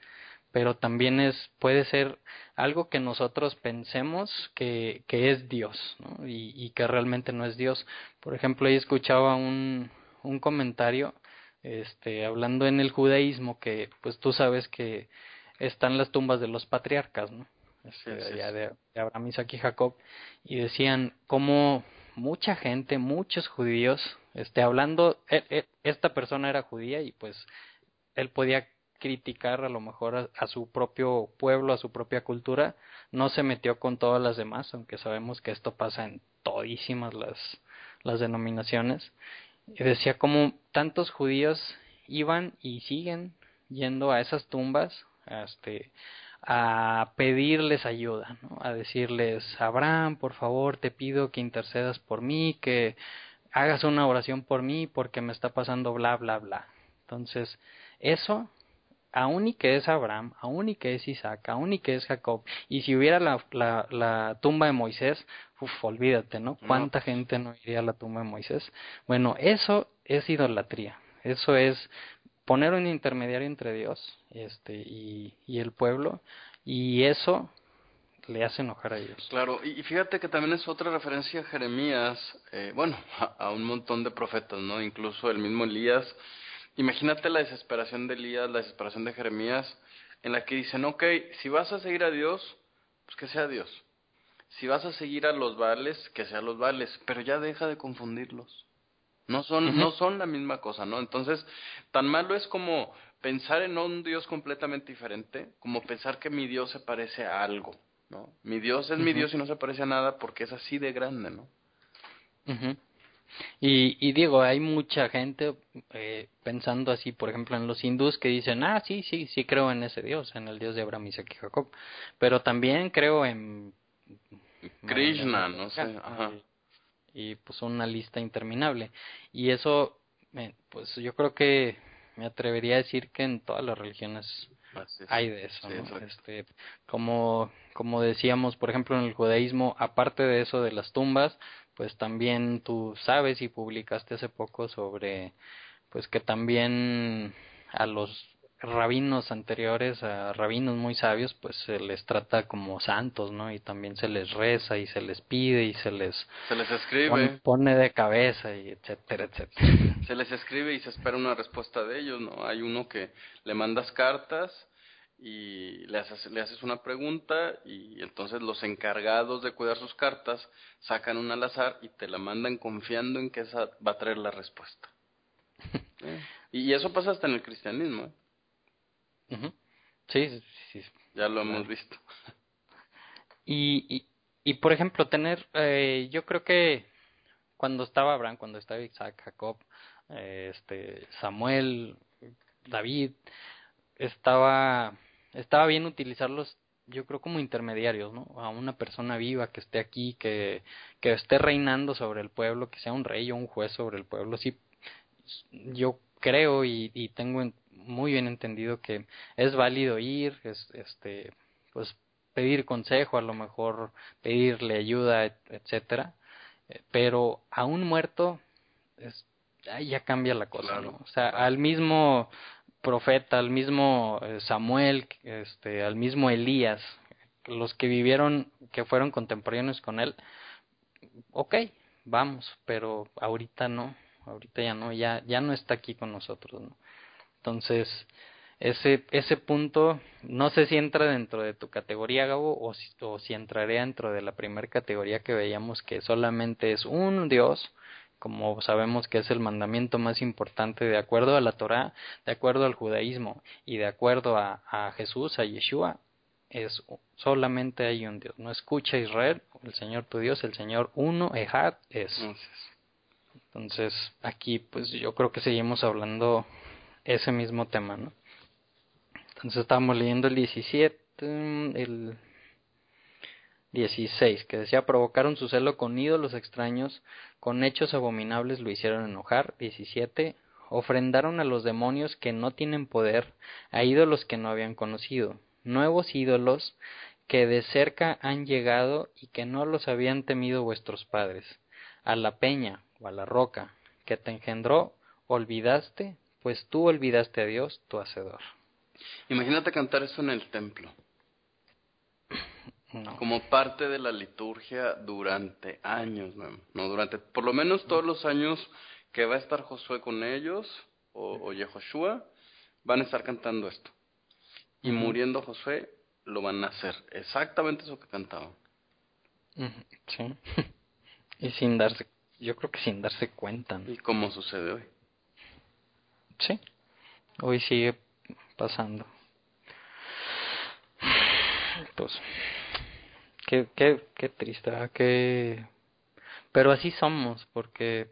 pero también es puede ser algo que nosotros pensemos que, que es Dios, ¿no? Y, y que realmente no es Dios. Por ejemplo, ahí escuchaba un, un comentario este, hablando en el judaísmo, que pues tú sabes que están las tumbas de los patriarcas, ¿no? Este, de, Abraham, Isaac y Jacob, y decían cómo mucha gente, muchos judíos, este, hablando, esta persona era judía y pues él podía criticar a lo mejor a, su propio pueblo, a su propia cultura, no se metió con todas las demás, aunque sabemos que esto pasa en todísimas las, las denominaciones. Y decía como tantos judíos iban y siguen yendo a esas tumbas, este, a pedirles ayuda, ¿no? a decirles, Abraham, por favor, te pido que intercedas por mí, que hagas una oración por mí porque me está pasando bla, bla, bla. Entonces, eso aún y que es Abraham, aún y que es Isaac, aún y que es Jacob, y si hubiera la, la, la tumba de Moisés, uff, olvídate, ¿no? ¿Cuánta gente no iría a la tumba de Moisés? Bueno, eso es idolatría, eso es poner un intermediario entre Dios este, y, el pueblo, y eso le hace enojar a ellos. Claro, y fíjate que también es otra referencia a Jeremías, eh, bueno, a, un montón de profetas, ¿no? Incluso el mismo Elías Imagínate la desesperación de Elías, la desesperación de Jeremías, en la que dicen, ok, si vas a seguir a Dios, pues que sea Dios. Si vas a seguir a los vales, que sean los vales, pero ya deja de confundirlos. No son, no son la misma cosa, ¿no? Entonces, tan malo es como pensar en un Dios completamente diferente, como pensar que mi Dios se parece a algo, ¿no? Mi Dios es mi Dios y no se parece a nada porque es así de grande, ¿no? Y, y digo, hay mucha gente eh, pensando así, por ejemplo, en los hindús que dicen, ah, sí, sí, sí creo en ese Dios, en el Dios de Abraham, Isaac y Jacob, pero también creo en... Krishna, no sé, ajá. Y, pues una lista interminable. Y eso, pues yo creo que me atrevería a decir que en todas las religiones hay de eso, ¿no? Este, como, como decíamos, por ejemplo, en el judaísmo, aparte de eso de las tumbas, pues también tú sabes y publicaste hace poco sobre pues que también a los rabinos anteriores, a rabinos muy sabios, pues se les trata como santos, ¿no? Y también se les reza y se les pide y se les se les escribe, pone, de cabeza y etcétera, etcétera. Se les escribe y se espera una respuesta de ellos, ¿no? Hay uno que le mandas cartas y le haces, le haces una pregunta y entonces los encargados de cuidar sus cartas sacan una al azar y te la mandan confiando en que esa va a traer la respuesta. *laughs* Y eso pasa hasta en el cristianismo. ¿eh? Sí, sí, Ya lo hemos visto. Y, y, y, por ejemplo, tener, eh, yo creo que cuando estaba Abraham, cuando estaba Isaac, Jacob, eh, este, Samuel, David, estaba estaba bien utilizarlos yo creo como intermediarios, ¿no? A una persona viva que esté aquí, que, que esté reinando sobre el pueblo, que sea un rey o un juez sobre el pueblo. Sí, yo creo y, y tengo muy bien entendido que es válido ir, es, este, pues pedir consejo, a lo mejor pedirle ayuda, etcétera. Eh, pero a un muerto es, ahí ya cambia la cosa, ¿no? O sea, al mismo profeta, al mismo eh, Samuel, este, al mismo Elías, los que vivieron, que fueron contemporáneos con él, ok, vamos, pero ahorita no, ahorita ya no, ya, ya no está aquí con nosotros, ¿no? Entonces, ese, ese punto, no sé si entra dentro de tu categoría, Gabo, o si, o si entraría dentro de la primera categoría que veíamos que solamente es un Dios, como sabemos que es el mandamiento más importante de acuerdo a la Torá, de acuerdo al judaísmo y de acuerdo a, a Jesús, a Yeshua, es solamente hay un Dios. No escucha Israel, el Señor tu Dios, el Señor uno, Ejad, es. Entonces, aquí pues yo creo que seguimos hablando ese mismo tema, ¿no? Entonces estábamos leyendo el 17, el 16, que decía provocaron su celo con ídolos extraños, con hechos abominables lo hicieron enojar. 17, ofrendaron a los demonios que no tienen poder, a ídolos que no habían conocido, nuevos ídolos que de cerca han llegado y que no los habían temido vuestros padres, a la peña o a la roca que te engendró, olvidaste, pues tú olvidaste a Dios, tu hacedor. Imagínate cantar eso en el templo como parte de la liturgia durante años, ¿no? Durante por lo menos todos los años que va a estar Josué con ellos, o, o Yehoshua, van a estar cantando esto. Y muriendo Josué, lo van a hacer. Exactamente eso que cantaban. Sí. *laughs* y sin darse, yo creo que sin darse cuenta. ¿Y cómo sucede hoy? Sí. Hoy sigue pasando. Pues, qué, qué, qué triste. Qué... Pero así somos, porque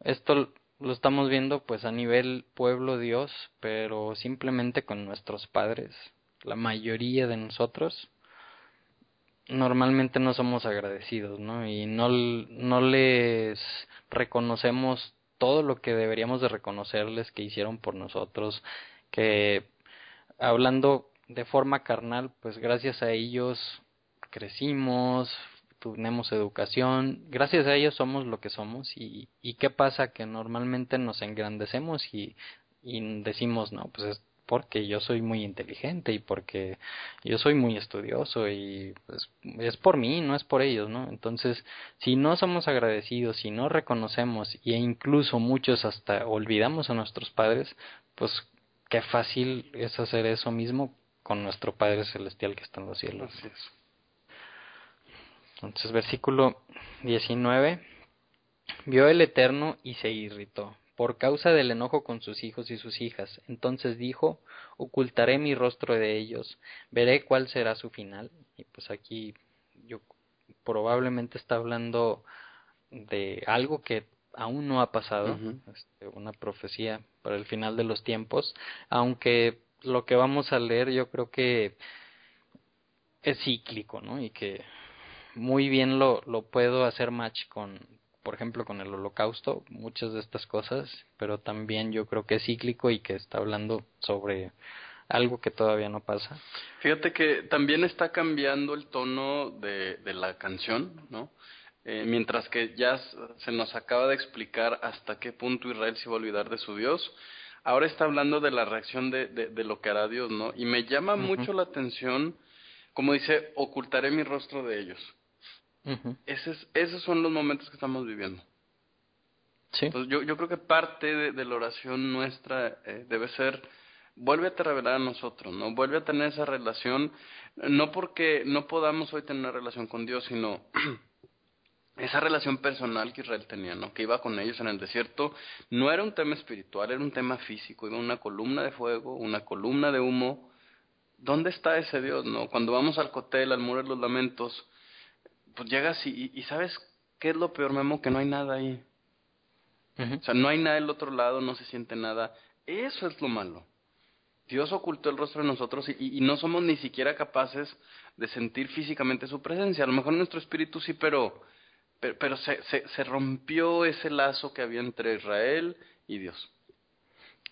esto lo estamos viendo pues a nivel pueblo Dios, pero simplemente con nuestros padres. La mayoría de nosotros normalmente no somos agradecidos, ¿no? Y no, no les reconocemos todo lo que deberíamos de reconocerles que hicieron por nosotros, que hablando de forma carnal, pues gracias a ellos crecimos, tenemos educación, gracias a ellos somos lo que somos y, y qué pasa que normalmente nos engrandecemos y, y decimos, no, pues es porque yo soy muy inteligente y porque yo soy muy estudioso y pues es por mí, no es por ellos, ¿no? Entonces, si no somos agradecidos, si no reconocemos e incluso muchos hasta olvidamos a nuestros padres, pues qué fácil es hacer eso mismo con nuestro Padre Celestial que está en los cielos. Así es. Entonces, versículo 19. Vio el Eterno y se irritó por causa del enojo con sus hijos y sus hijas. Entonces dijo, ocultaré mi rostro de ellos, veré cuál será su final. Y pues aquí yo probablemente está hablando de algo que aún no ha pasado, este, una profecía para el final de los tiempos, aunque lo que vamos a leer yo creo que es cíclico, ¿no? Y que muy bien lo, lo puedo hacer match con, por ejemplo, con el holocausto, muchas de estas cosas, pero también yo creo que es cíclico y que está hablando sobre algo que todavía no pasa. Fíjate que también está cambiando el tono de, de la canción, ¿no? Eh, mientras que ya se nos acaba de explicar hasta qué punto Israel se iba a olvidar de su Dios, ahora está hablando de la reacción de, de, lo que hará Dios, ¿no? Y me llama mucho la atención, como dice, ocultaré mi rostro de ellos esos son los momentos que estamos viviendo. Sí. Entonces, yo, yo creo que parte de, la oración nuestra eh, debe ser, vuelve a revelar a nosotros, ¿no? Vuelve a tener esa relación, no porque no podamos hoy tener una relación con Dios, sino *clears throat* esa relación personal que Israel tenía, ¿no? Que iba con ellos en el desierto, no era un tema espiritual, era un tema físico, iba una columna de fuego, una columna de humo. ¿Dónde está ese Dios, no? Cuando vamos al cotel, al muro de los lamentos, pues llegas y, y, sabes qué es lo peor, Memo, que no hay nada ahí. O sea, no hay nada del otro lado, no se siente nada. Eso es lo malo. Dios ocultó el rostro de nosotros y, y, no somos ni siquiera capaces de sentir físicamente su presencia. A lo mejor nuestro espíritu sí, pero, pero, pero se, se, se rompió ese lazo que había entre Israel y Dios.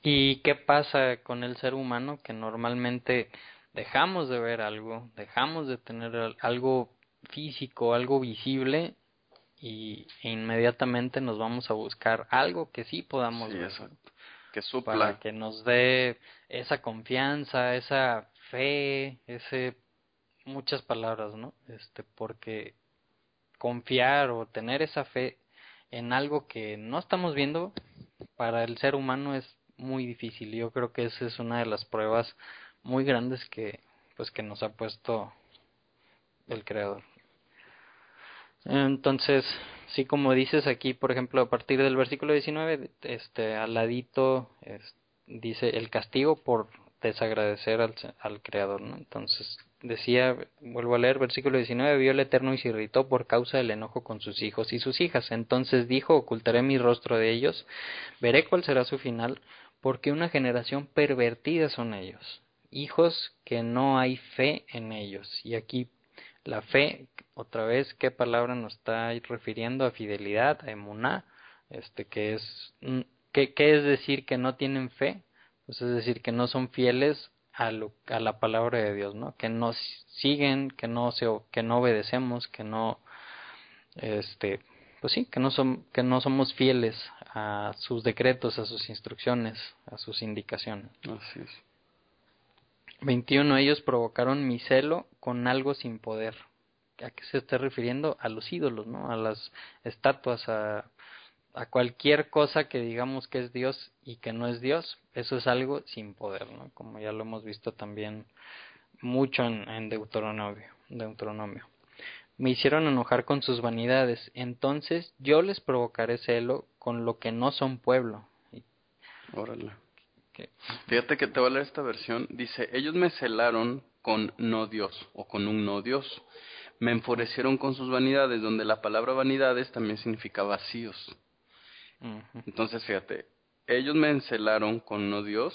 ¿Y qué pasa con el ser humano que normalmente dejamos de ver algo, dejamos de tener algo físico, algo visible y e inmediatamente nos vamos a buscar algo que sí podamos ver. Que supla. Para que nos dé esa confianza, esa fe, ese muchas palabras, ¿no? Este, porque confiar o tener esa fe en algo que no estamos viendo para el ser humano es muy difícil. Yo creo que esa es una de las pruebas muy grandes que pues que nos ha puesto el creador. Entonces, sí, como dices aquí, por ejemplo, a partir del versículo 19, este, al ladito dice el castigo por desagradecer al, al Creador, ¿no? Entonces, decía, vuelvo a leer, versículo 19, vio el Eterno y se irritó por causa del enojo con sus hijos y sus hijas. Entonces dijo, ocultaré mi rostro de ellos, veré cuál será su final, porque una generación pervertida son ellos, hijos que no hay fe en ellos. Y aquí la fe, otra vez, ¿qué palabra nos está refiriendo? A fidelidad, a emuná, este, que es, mm, ¿qué, ¿qué es decir que no tienen fe? Pues es decir, que no son fieles a, lo, a la palabra de Dios, ¿no? Que no siguen, que no se, que no obedecemos, que no, este, pues sí, que no son, que no somos fieles a sus decretos, a sus instrucciones, a sus indicaciones. Así es. 21. Ellos provocaron mi celo con algo sin poder. ¿A qué se está refiriendo? A los ídolos, ¿no? A las estatuas, a, a cualquier cosa que digamos que es Dios y que no es Dios, eso es algo sin poder, ¿no? Como ya lo hemos visto también mucho en, en Deuteronomio, Deuteronomio. Me hicieron enojar con sus vanidades, entonces yo les provocaré celo con lo que no son pueblo. Órale. Fíjate que te voy a leer esta versión. Dice, ellos me celaron con no Dios o con un no Dios. Me enfurecieron con sus vanidades, donde la palabra vanidades también significa vacíos. Entonces, fíjate, ellos me encelaron con no Dios,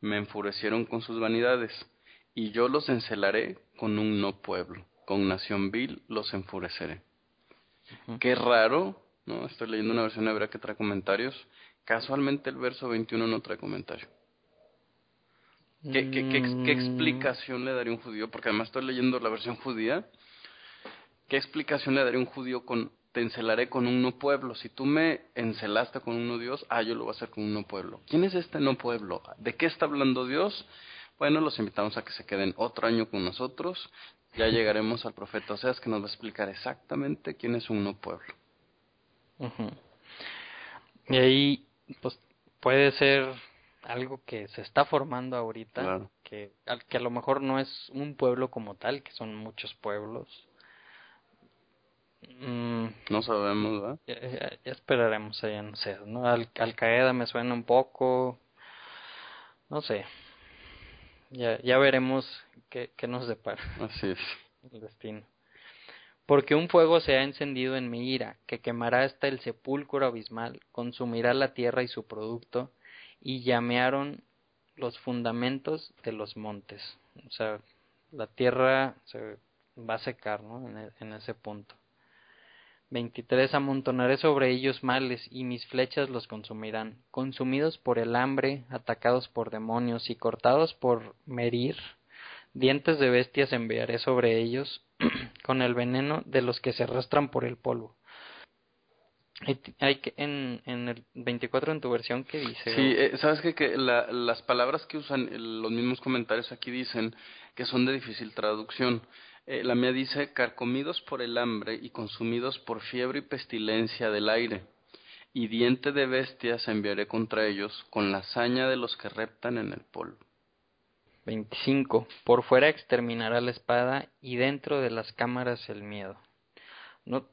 me enfurecieron con sus vanidades, y yo los encelaré con un no pueblo, con nación vil los enfureceré. Qué raro, ¿no? Estoy leyendo una versión hebrea que trae comentarios. Casualmente el verso 21 no trae comentario. ¿Qué, qué, qué, mm. explicación le daría un judío? Porque además estoy leyendo la versión judía. ¿Qué explicación le daría un judío con te encelaré con un no pueblo? Si tú me encelaste con un no Dios, ah, yo lo voy a hacer con un no pueblo. ¿Quién es este no pueblo? ¿De qué está hablando Dios? Bueno, los invitamos a que se queden otro año con nosotros. Ya *laughs* llegaremos al profeta Oseas que nos va a explicar exactamente quién es un no pueblo. Y ahí, pues, puede ser algo que se está formando ahorita, que, que a lo mejor no es un pueblo como tal, que son muchos pueblos. Mm, no sabemos, ¿verdad? Ya, esperaremos allá, no sé, ¿no? Al, Al Qaeda me suena un poco, no sé. Ya, ya veremos qué, qué nos depara. *laughs* Así es. El destino. Porque un fuego se ha encendido en mi ira, que quemará hasta el sepulcro abismal, consumirá la tierra y su producto, y llamearon los fundamentos de los montes. O sea, la tierra se va a secar, ¿no? En, en ese punto. 23. Amontonaré sobre ellos males, y mis flechas los consumirán. Consumidos por el hambre, atacados por demonios, y cortados por merir, dientes de bestias enviaré sobre ellos, *clears throat* con el veneno de los que se arrastran por el polvo. Hay que, en, el 24 en tu versión que dice. Sí, eh, sabes que, la, las palabras que usan los mismos comentarios aquí dicen que son de difícil traducción. Eh, la mía dice carcomidos por el hambre y consumidos por fiebre y pestilencia del aire. Y diente de bestias enviaré contra ellos con la saña de los que reptan en el polvo. 25. Por fuera exterminará la espada y dentro de las cámaras el miedo. No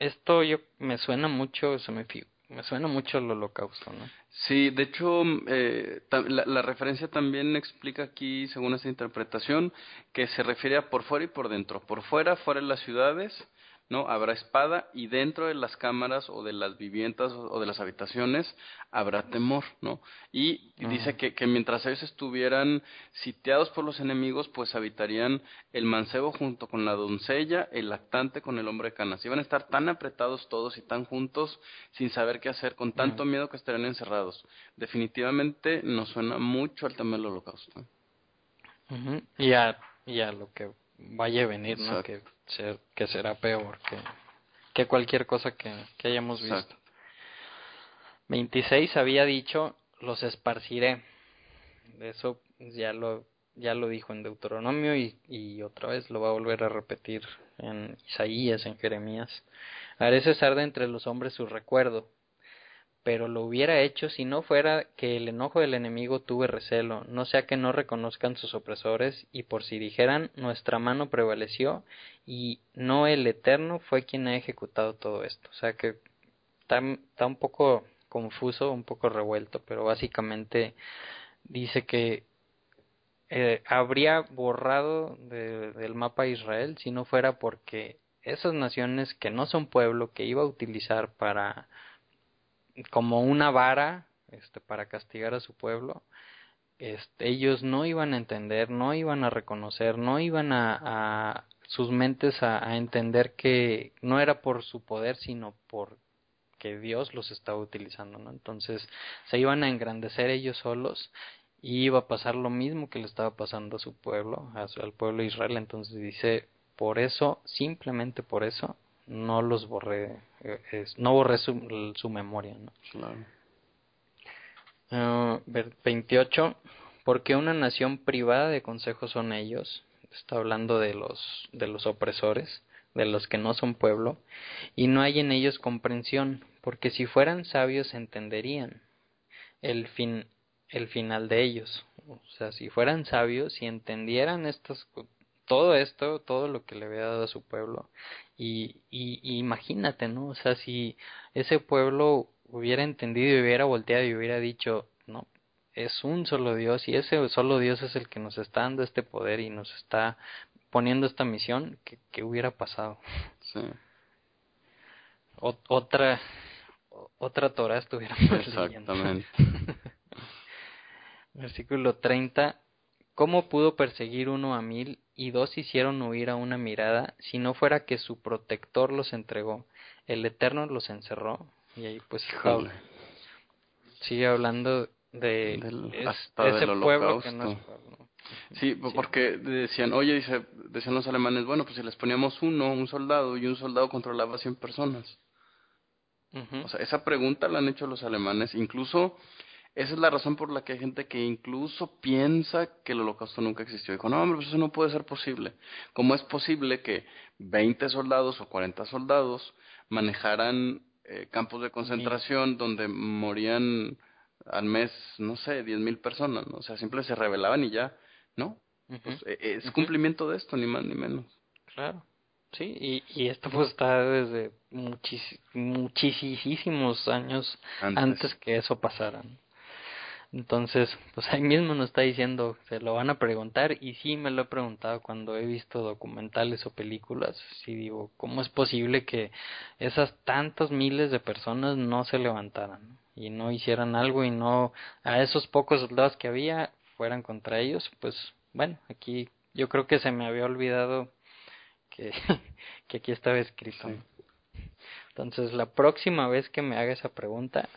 esto yo me suena mucho, se me, me suena mucho el holocausto, ¿no? Sí, de hecho, eh, la, la, referencia también explica aquí, según esta interpretación, que se refiere a por fuera y por dentro. Por fuera, fuera de las ciudades, ¿no? Habrá espada y dentro de las cámaras o de las viviendas o de las habitaciones habrá temor, ¿no? Y dice que, que mientras ellos estuvieran sitiados por los enemigos, pues habitarían el mancebo junto con la doncella, el lactante con el hombre de canas. Iban a estar tan apretados todos y tan juntos sin saber qué hacer, con tanto miedo que estarían encerrados. Definitivamente nos suena mucho al tema del holocausto. Y, a, y a lo que vaya a venir, ¿no? Que, ser, que será peor que, que cualquier cosa que, que hayamos visto. 26 había dicho, los esparciré. Eso ya lo, ya lo dijo en Deuteronomio y, y otra vez lo va a volver a repetir en Isaías, en Jeremías. Haré cesar de entre los hombres su recuerdo pero lo hubiera hecho si no fuera que el enojo del enemigo tuve recelo, no sea que no reconozcan sus opresores, y por si dijeran nuestra mano prevaleció, y no el Eterno fue quien ha ejecutado todo esto. O sea que está, un poco confuso, un poco revuelto, pero básicamente dice que eh, habría borrado del mapa Israel si no fuera porque esas naciones que no son pueblo que iba a utilizar para como una vara este, para castigar a su pueblo, este, ellos no iban a entender, no iban a reconocer, no iban a, a sus mentes a, a, entender que no era por su poder, sino por que Dios los estaba utilizando, ¿no? Entonces se iban a engrandecer ellos solos y iba a pasar lo mismo que le estaba pasando a su pueblo, al pueblo de Israel. Entonces dice, por eso, simplemente por eso, no los borré, eh, no borré su, su memoria. ¿no? Claro. 28. Ah, porque una nación privada de consejos son ellos. Está hablando de los, de los opresores. de los que no son pueblo, y no hay en ellos comprensión, porque si fueran sabios entenderían el fin el final de ellos. O sea, si fueran sabios y entendieran estos todo esto, todo lo que le había dado a su pueblo, y, y, imagínate, ¿no? O sea, si ese pueblo hubiera entendido y hubiera volteado y hubiera dicho, no, es un solo Dios y ese solo Dios es el que nos está dando este poder y nos está poniendo esta misión, ¿qué, hubiera pasado? Sí. otra otra Torah estuviera *laughs* Exactamente. *laughs* Versículo 30. ¿Cómo pudo perseguir uno a mil y dos hicieron huir a una mirada si no fuera que su protector los entregó? El Eterno los encerró. Y ahí pues sigue hablando de, ese pueblo que no es Sí, porque decían, oye, dice, decían los alemanes, bueno, pues si les poníamos uno, un soldado, y un soldado controlaba a 100 personas. O sea, esa pregunta la han hecho los alemanes, incluso esa es la razón por la que hay gente que incluso piensa que el holocausto nunca existió. Dijo, no, hombre, pues eso no puede ser posible. ¿Cómo es posible que 20 soldados o 40 soldados manejaran eh, campos de concentración donde morían al mes, no sé, 10 mil personas? ¿no? O sea, siempre se rebelaban y ya, ¿no? Pues, e, es cumplimiento de esto, ni más ni menos. Claro. Sí, y, y esto pues está desde muchis, muchísimos años antes. que eso pasara. Entonces, *laughs* pues ahí mismo nos está diciendo, se lo van a preguntar y sí me lo he preguntado cuando he visto documentales o películas, sí digo, ¿cómo es posible que esas tantos miles de personas no se levantaran y no hicieran algo y no a esos pocos soldados que había fueran contra ellos? Pues bueno, aquí yo creo que se me había olvidado que, *laughs* que aquí estaba escrito. Entonces, la próxima vez que me haga esa pregunta,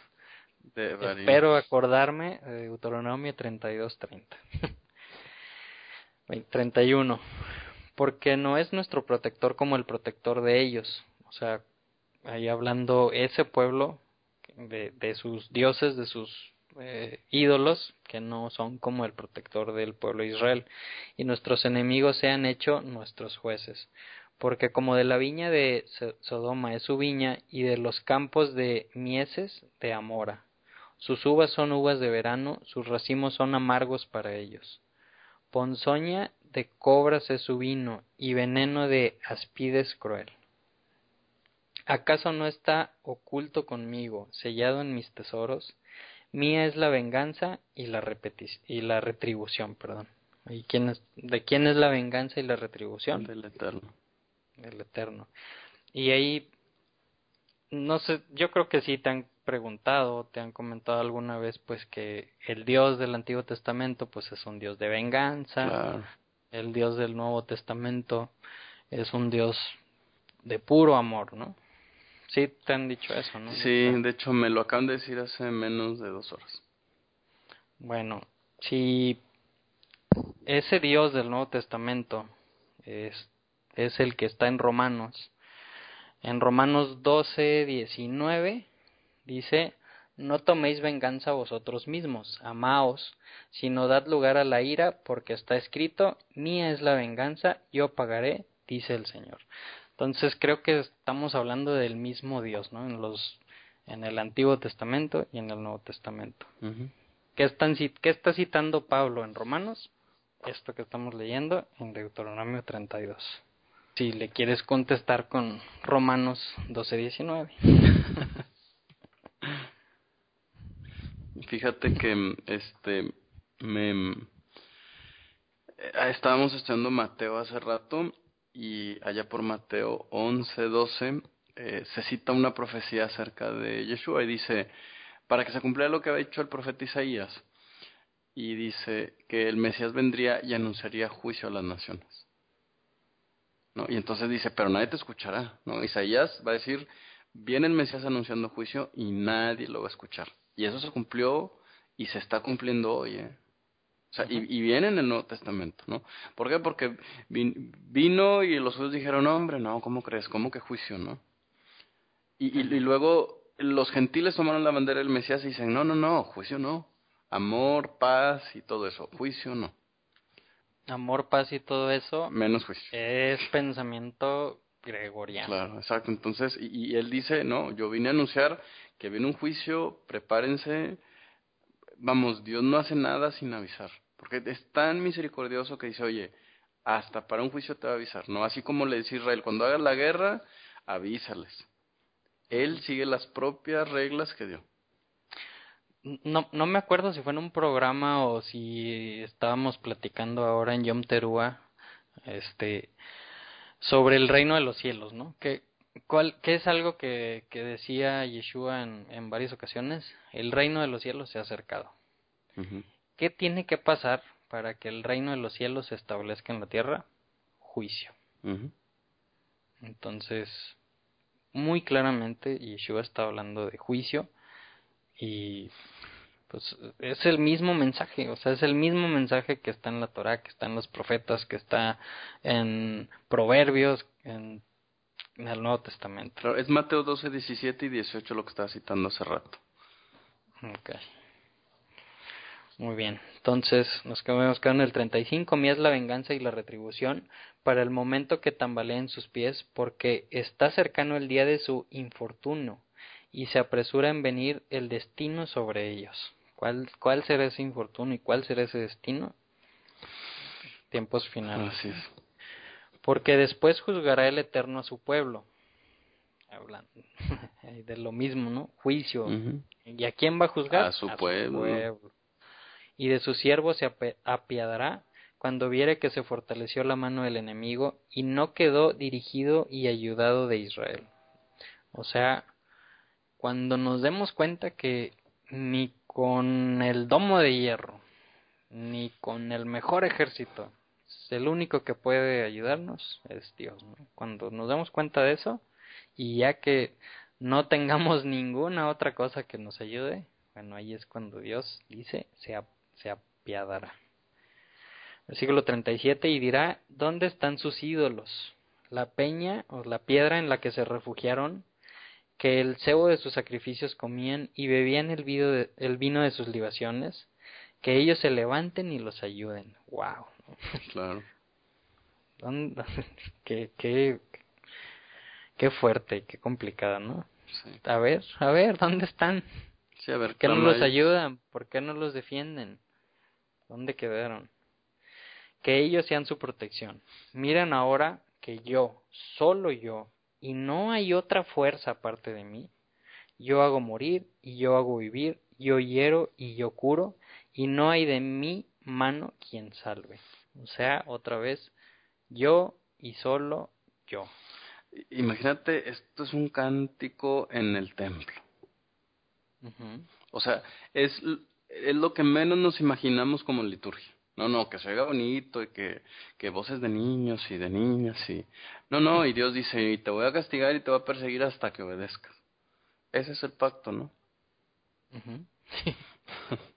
Espero acordarme de Deuteronomio 32:30. 31. *laughs* Porque no es nuestro protector como el protector de ellos. O sea, ahí hablando ese pueblo de, de sus dioses, de sus eh, ídolos, que no son como el protector del pueblo de Israel. Y nuestros enemigos se han hecho nuestros jueces. Porque como de la viña de Sodoma es su viña, y de los campos de Mieses de Amora sus uvas son uvas de verano, sus racimos son amargos para ellos. Ponzoña de cobras es su vino, y veneno de aspides cruel. ¿Acaso no está oculto conmigo, sellado en mis tesoros? Mía es la venganza y la, y la retribución, perdón. ¿Y quién es, ¿De quién es la venganza y la retribución? Del Eterno. Del Eterno. Y ahí, no sé, yo creo que sí tan preguntado, te han comentado alguna vez pues que el Dios del Antiguo Testamento pues es un Dios de venganza, el Dios del Nuevo Testamento es un Dios de puro amor, ¿no? Sí, te han dicho eso, ¿no? Sí, de hecho me lo acaban de decir hace menos de dos horas. Bueno, si ese Dios del Nuevo Testamento es, es el que está en Romanos, en Romanos 12, 19 Dice, no toméis venganza vosotros mismos, amaos, sino dad lugar a la ira, porque está escrito, mía es la venganza, yo pagaré, dice el Señor. Entonces creo que estamos hablando del mismo Dios, ¿no? En los, en el Antiguo Testamento y en el Nuevo Testamento. ¿Qué, están, ¿Qué está citando Pablo en Romanos? Esto que estamos leyendo en Deuteronomio 32. Si le quieres contestar con Romanos 12:19. *laughs* Fíjate que este me eh, estábamos estudiando Mateo hace rato y allá por Mateo 11, 12 eh, se cita una profecía acerca de Yeshua y dice, para que se cumpliera lo que había dicho el profeta Isaías, y dice que el Mesías vendría y anunciaría juicio a las naciones. ¿No? Y entonces dice, pero nadie te escuchará. ¿no? Isaías va a decir, viene el Mesías anunciando juicio y nadie lo va a escuchar. Y eso se cumplió y se está cumpliendo hoy. ¿eh? O sea, y, y, viene en el Nuevo Testamento, ¿no? ¿Por qué? Porque vino y los judíos dijeron, no, hombre, no, ¿cómo crees? ¿Cómo que juicio, no? Y, y, luego los gentiles tomaron la bandera del Mesías y dicen, no, no, no, juicio no. Amor, paz y todo eso, juicio no. Amor, paz y todo eso. Menos juicio. Es pensamiento gregoriano. Claro, exacto. Entonces, y, y él dice, no, yo vine a anunciar que viene un juicio, prepárense. Vamos, Dios no hace nada sin avisar, porque es tan misericordioso que dice, oye, hasta para un juicio te va a avisar, ¿no? Así como le dice Israel, cuando hagas la guerra, avísales. Él sigue las propias reglas que dio. No, no me acuerdo si fue en un programa o si estábamos platicando ahora en Yom Teruah, este, sobre el reino de los cielos, ¿no? Que, cuál, que es algo que, que decía Yeshua en, en varias ocasiones, el reino de los cielos se ha acercado. ¿Qué tiene que pasar para que el reino de los cielos se establezca en la tierra? Juicio. Entonces, muy claramente Yeshua está hablando de juicio y pues es el mismo mensaje, o sea, es el mismo mensaje que está en la Torah, que está en los profetas, que está en Proverbios, en, el Nuevo Testamento. es Mateo 12, 17 y 18 lo que estaba citando hace rato. Okay. Muy bien, entonces nos quedamos en el 35. Mía es la venganza y la retribución para el momento que tambaleen sus pies, porque está cercano el día de su infortunio y se apresura en venir el destino sobre ellos. ¿Cuál, cuál será ese infortunio y cuál será ese destino? Tiempos finales. Porque después juzgará el Eterno a su pueblo. Hablando *laughs* de lo mismo, ¿no? Juicio. ¿Y a quién va a juzgar? A su, pueblo. Y de su siervo se apiadará cuando viere que se fortaleció la mano del enemigo y no quedó dirigido y ayudado de Israel. O sea, cuando nos demos cuenta que ni con el domo de hierro, ni con el mejor ejército, el único que puede ayudarnos es Dios. Cuando nos damos cuenta de eso, y ya que no *laughs* tengamos ninguna otra cosa que nos ayude, bueno, ahí es cuando Dios dice, se, se apiadará. Versículo 37, y dirá, ¿dónde están sus ídolos? La peña o la piedra en la que se refugiaron que el cebo de sus sacrificios comían y bebían el el vino de sus libaciones, que ellos se levanten y los ayuden. ¡Wow! *laughs* Claro. *laughs* qué, qué, qué fuerte, qué complicado, ¿no? A ver, a ver, ¿dónde están? Sí, a ver, ¿Qué no los ayudan? ¿Por qué no los defienden? ¿Dónde quedaron? Que ellos sean su protección. Miren ahora que yo, solo yo, y no hay otra fuerza aparte de mí. Yo hago morir y yo hago vivir, yo hiero y yo curo, y no hay de mi mano quien salve. O sea, otra vez, yo y solo yo. Imagínate, esto es un cántico en el templo. O sea, es, es lo que menos nos imaginamos como liturgia. No, no, que se oiga bonito y que, que voces de niños y de niñas y... No, no, y Dios dice, y te voy a castigar y te voy a perseguir hasta que obedezcas. Ese es el pacto, ¿no? *laughs*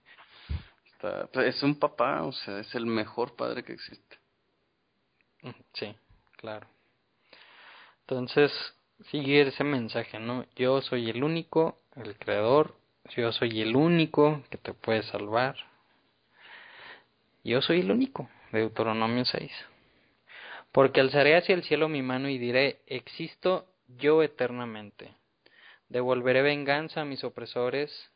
Pues, es un papá, o sea, es el mejor padre que existe. Sí, claro. Entonces, sigue ese mensaje, ¿no? Yo soy el único, el creador, yo soy el único que te puede salvar, yo soy el único. Deuteronomio 6. Porque alzaré hacia el cielo mi mano y diré, existo yo eternamente. Devolveré venganza a mis opresores.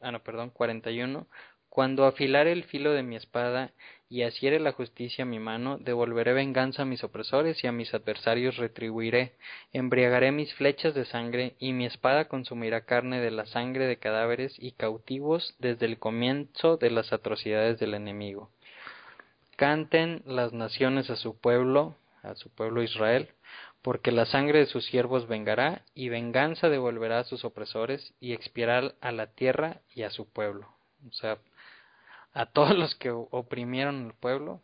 Ah, no, perdón, 41. Cuando afilare el filo de mi espada y asiere la justicia mi mano, devolveré venganza a mis opresores y a mis adversarios retribuiré, embriagaré mis flechas de sangre y mi espada consumirá carne de la sangre de cadáveres y cautivos desde el comienzo de las atrocidades del enemigo. Canten las naciones a su pueblo, a su pueblo Israel, porque la sangre de sus siervos vengará, y venganza devolverá a sus opresores, y expiará a la tierra y a su pueblo. O sea, a todos los que oprimieron al pueblo,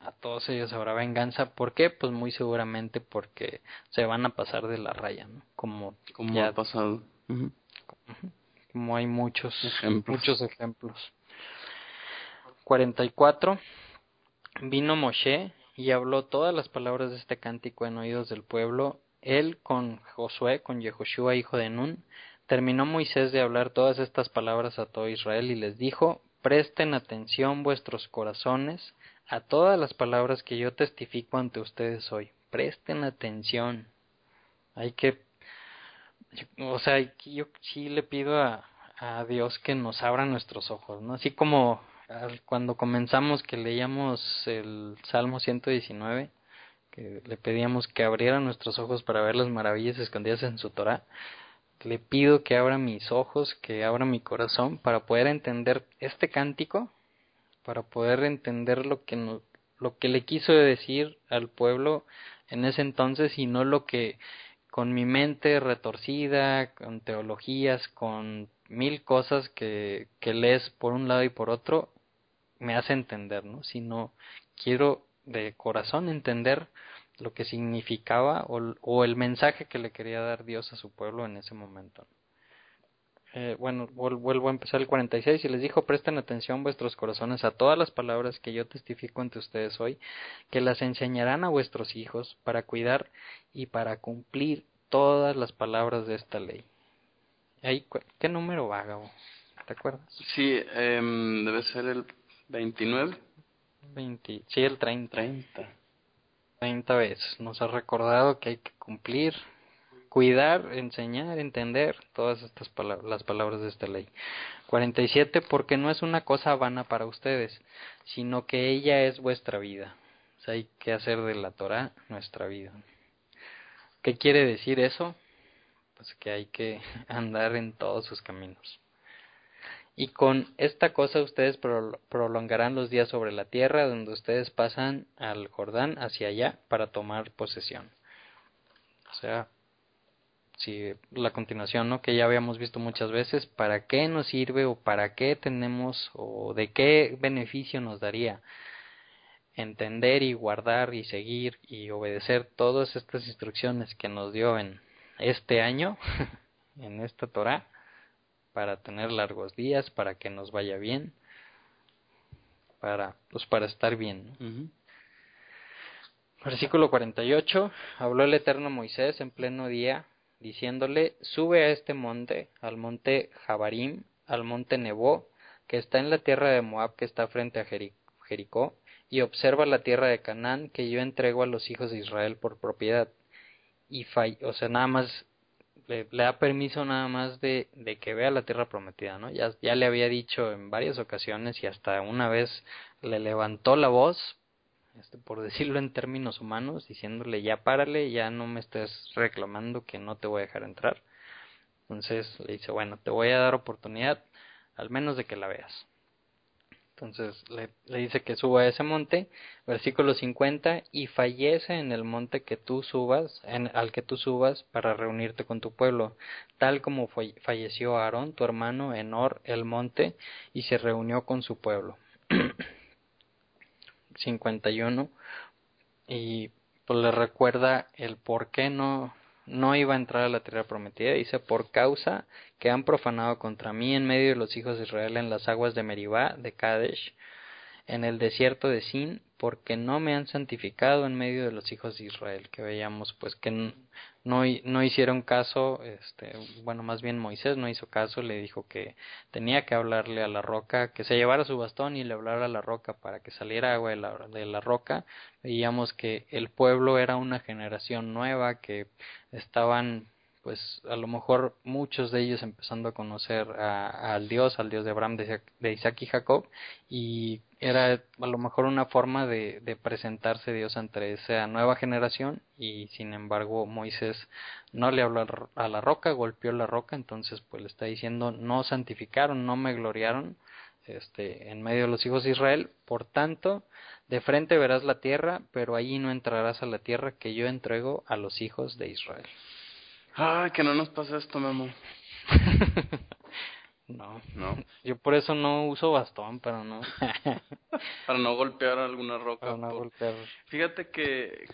a todos ellos habrá venganza. ¿Por qué? Pues muy seguramente porque se van a pasar de la raya, ¿no? Como, como ha pasado. Como hay muchos ejemplos. muchos ejemplos. 44. Vino Moshe y habló todas las palabras de este cántico en oídos del pueblo. Él con Josué, con Yehoshua, hijo de Nun, terminó Moisés de hablar todas estas palabras a todo Israel y les dijo, Presten atención vuestros corazones a todas las palabras que yo testifico ante ustedes hoy, presten atención. Hay que, o sea, yo sí le pido a, a Dios que nos abra nuestros ojos, ¿no? Así como cuando comenzamos que leíamos el Salmo 119, que le pedíamos que abriera nuestros ojos para ver las maravillas escondidas en su Torah, le pido que abra mis ojos, que abra mi corazón para poder entender este cántico, para poder entender lo que no, lo que le quiso decir al pueblo en ese entonces y no lo que con mi mente retorcida, con teologías, con mil cosas que, que lees por un lado y por otro, me hace entender, ¿no? Sino quiero de corazón entender lo que significaba o, o, el mensaje que le quería dar Dios a su pueblo en ese momento. Eh, bueno, vuelvo a empezar el 46 y les dijo, presten atención vuestros corazones a todas las palabras que yo testifico ante ustedes hoy, que las enseñarán a vuestros hijos para cuidar y para cumplir todas las palabras de esta ley. Ahí, ¿Qué número va, Gabo? ¿Te acuerdas? Sí, eh, debe ser el 29. 20, sí, el 30. 30. 30 veces. Nos ha recordado que hay que cumplir, cuidar, enseñar, entender todas estas palabras, las palabras de esta ley. 47. Porque no es una cosa vana para ustedes, sino que ella es vuestra vida. Hay que hacer de la Torah nuestra vida. ¿Qué quiere decir eso? Pues que hay que *laughs* andar en todos sus caminos. Y con esta cosa ustedes prolongarán los días sobre la tierra donde ustedes pasan al Jordán hacia allá para tomar posesión. O sea, si la continuación, ¿no? Que ya habíamos visto muchas veces, ¿para qué nos sirve o para qué tenemos o de qué beneficio nos daría entender y guardar y seguir y obedecer todas estas instrucciones que nos dio en este año, *laughs* en esta Torah? Para tener largos días, para que nos vaya bien, para, pues para estar bien. Versículo 48, habló el Eterno Moisés en pleno día, diciéndole, sube a este monte, al monte Jabarim, al monte Nebo, que está en la tierra de Moab, que está frente a Jericó, y observa la tierra de Canaán, que yo entrego a los hijos de Israel por propiedad. Y o sea, nada más le, da permiso nada más de, de, que vea la tierra prometida, ¿no? Ya, ya le había dicho en varias ocasiones y hasta una vez le levantó la voz, este, por decirlo en términos humanos, diciéndole ya párale, ya no me estés reclamando que no te voy a dejar entrar. Entonces le dice, bueno, te voy a dar oportunidad, al menos de que la veas. Entonces le, dice que suba a ese monte, versículo 50, y fallece en el monte que tú subas, en, al que tú subas para reunirte con tu pueblo, tal como falleció Aarón, tu hermano, en Or, el monte, y se reunió con su pueblo. *clears throat* 51, y pues le recuerda el por qué no no iba a entrar a la tierra prometida, dice, por causa que han profanado contra mí en medio de los hijos de Israel en las aguas de Meribá, de Kadesh, en el desierto de Sin, porque no me han santificado en medio de los hijos de Israel, que veíamos pues que no, no hicieron caso, este, bueno, más bien Moisés no hizo caso, le dijo que tenía que hablarle a la roca, que se llevara su bastón y le hablara a la roca para que saliera agua de la, de la roca. Veíamos que el pueblo era una generación nueva, que estaban pues a lo mejor muchos de ellos empezando a conocer al Dios, al Dios de Abraham, de, Isaac y Jacob, y era a lo mejor una forma de, de, presentarse Dios ante esa nueva generación, y sin embargo Moisés no le habló a la roca, golpeó la roca, entonces pues le está diciendo no santificaron, no me gloriaron, este, en medio de los hijos de Israel, por tanto, de frente verás la tierra, pero allí no entrarás a la tierra que yo entrego a los hijos de Israel. Ay, que no nos pase esto, Memo. *laughs* no, no. Yo por eso no uso bastón, pero no. *laughs* para no golpear alguna roca. Para no golpear. Fíjate que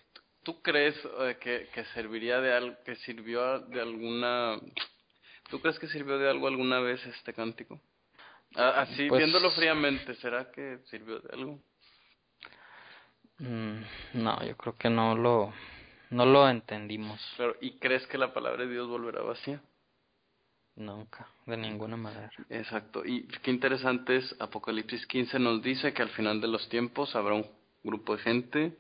tú crees eh, que, que serviría de algo, que sirvió de alguna. ¿Tú crees que sirvió de algo alguna vez este cántico? Así, pues viéndolo fríamente, ¿será que sirvió de algo? Mm, no, yo creo que no lo no lo entendimos. Claro, ¿y crees que la palabra de Dios volverá vacía? Nunca, de ninguna manera. Exacto. Y qué interesante es, Apocalipsis 15 nos dice que al final de los tiempos habrá un grupo de gente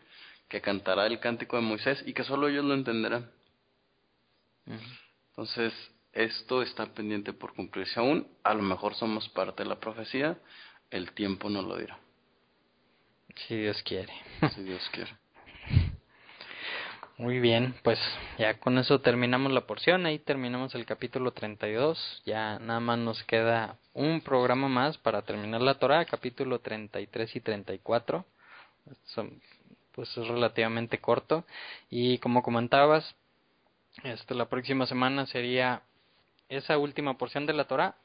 que cantará el cántico de Moisés y que solo ellos lo entenderán. Entonces, esto está pendiente por cumplirse aún. A lo mejor somos parte de la profecía, el tiempo nos lo dirá. Si Dios quiere. Si Dios quiere. Muy bien, pues ya con eso terminamos la porción, ahí terminamos el capítulo 32, ya nada más nos queda un programa más para terminar la Torah, capítulo 33 y 34, Son, pues es relativamente corto y como comentabas, este, la próxima semana sería esa última porción de la Torah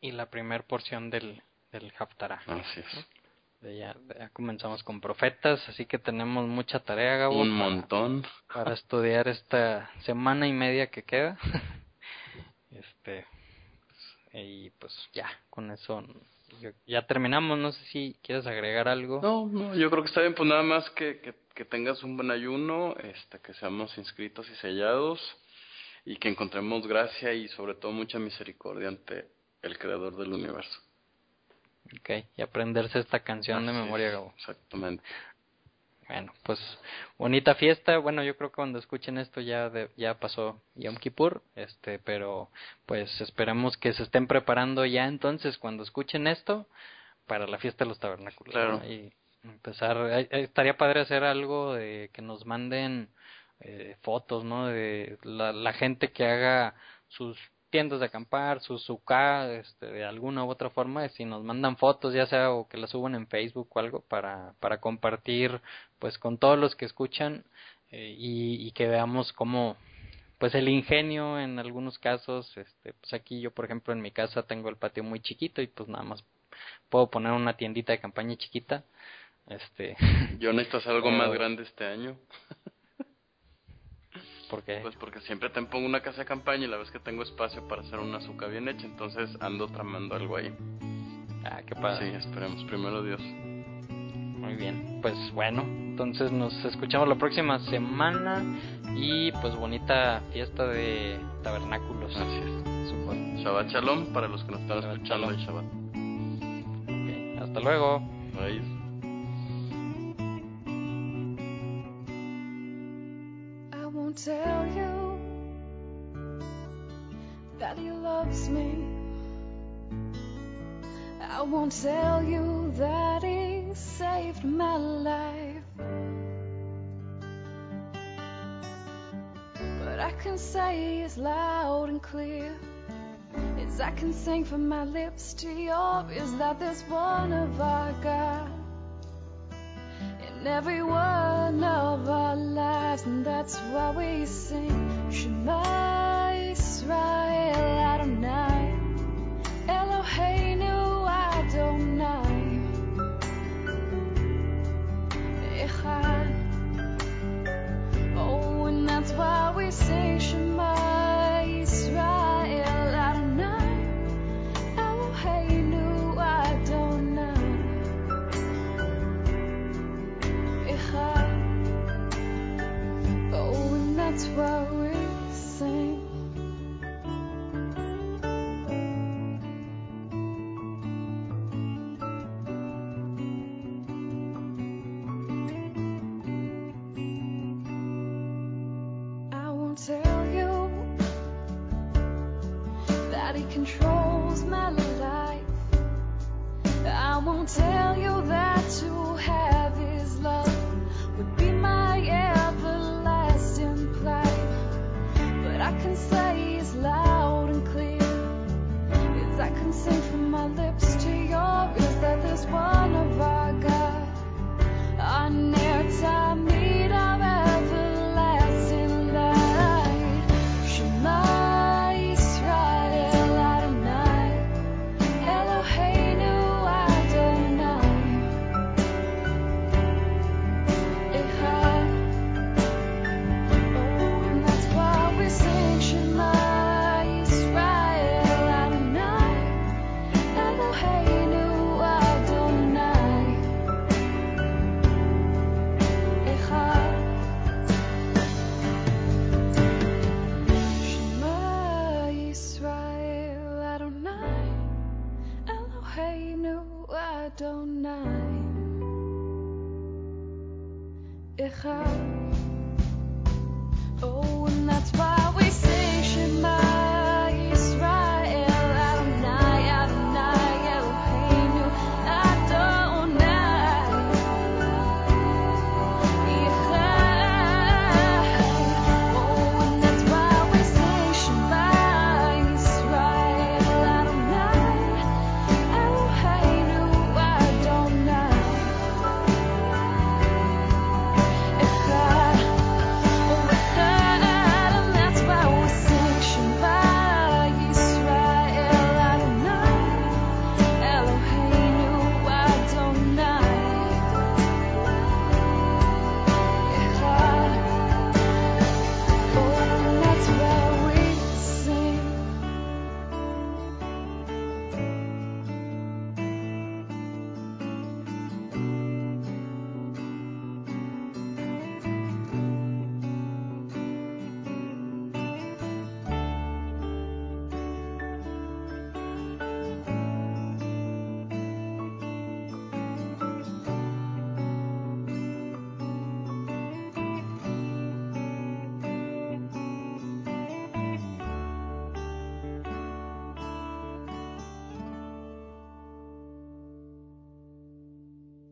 y la primera porción del, del Haftarah. Así es. Ya, comenzamos con profetas, así que tenemos mucha tarea, Gabo. Un montón. Para estudiar esta semana y media que queda. *laughs* este y pues ya, con eso ya terminamos. No sé si quieres agregar algo. No, no, yo creo que está bien, pues nada más que, que, que tengas un buen ayuno, este, que seamos inscritos y sellados y que encontremos gracia y sobre todo mucha misericordia ante el Creador del universo. Ok, y aprenderse esta canción de memoria, Gabo. Exactamente. Bueno, pues bonita fiesta. Bueno, yo creo que cuando escuchen esto ya ya pasó Yom Kippur, este, pero pues esperamos que se estén preparando ya entonces cuando escuchen esto para la fiesta de los tabernáculos. Claro. Y empezar, estaría padre hacer algo de que nos manden eh, fotos, ¿no? De la, la gente que haga sus tiendas de acampar, su suka, este, de alguna u otra forma, si nos mandan fotos, ya sea o que las suban en Facebook o algo para, para compartir, pues con todos los que escuchan eh, y, y, que veamos cómo, pues el ingenio en algunos casos, este, pues aquí yo por ejemplo en mi casa tengo el patio muy chiquito y pues nada más puedo poner una tiendita de campaña chiquita, este. Yo necesito hacer algo *laughs* más grande este año. ¿Por qué? Pues porque siempre te pongo una casa de campaña y la vez que tengo espacio para hacer una azúcar bien hecha, entonces ando tramando algo ahí. Ah, qué padre. Sí, esperemos, primero Dios. Muy bien, pues bueno, entonces nos escuchamos la próxima semana y pues bonita fiesta de tabernáculos. Así es. Super. Shabbat Shalom para los que nos están escuchando en Shabbat. Okay, hasta luego. Bye. Tell you that he loves me. I won't tell you that he saved my life. But I can say as loud and clear as I can sing from my lips to yours is that there's one of our God in every one of our lives, and that's why we sing. Shema Israel Adonai, Eloheinu Adonai, Echad. Oh, and that's why we sing Shema that's why we sing. I won't tell you that he controls my life. I won't tell you that to have his love one of our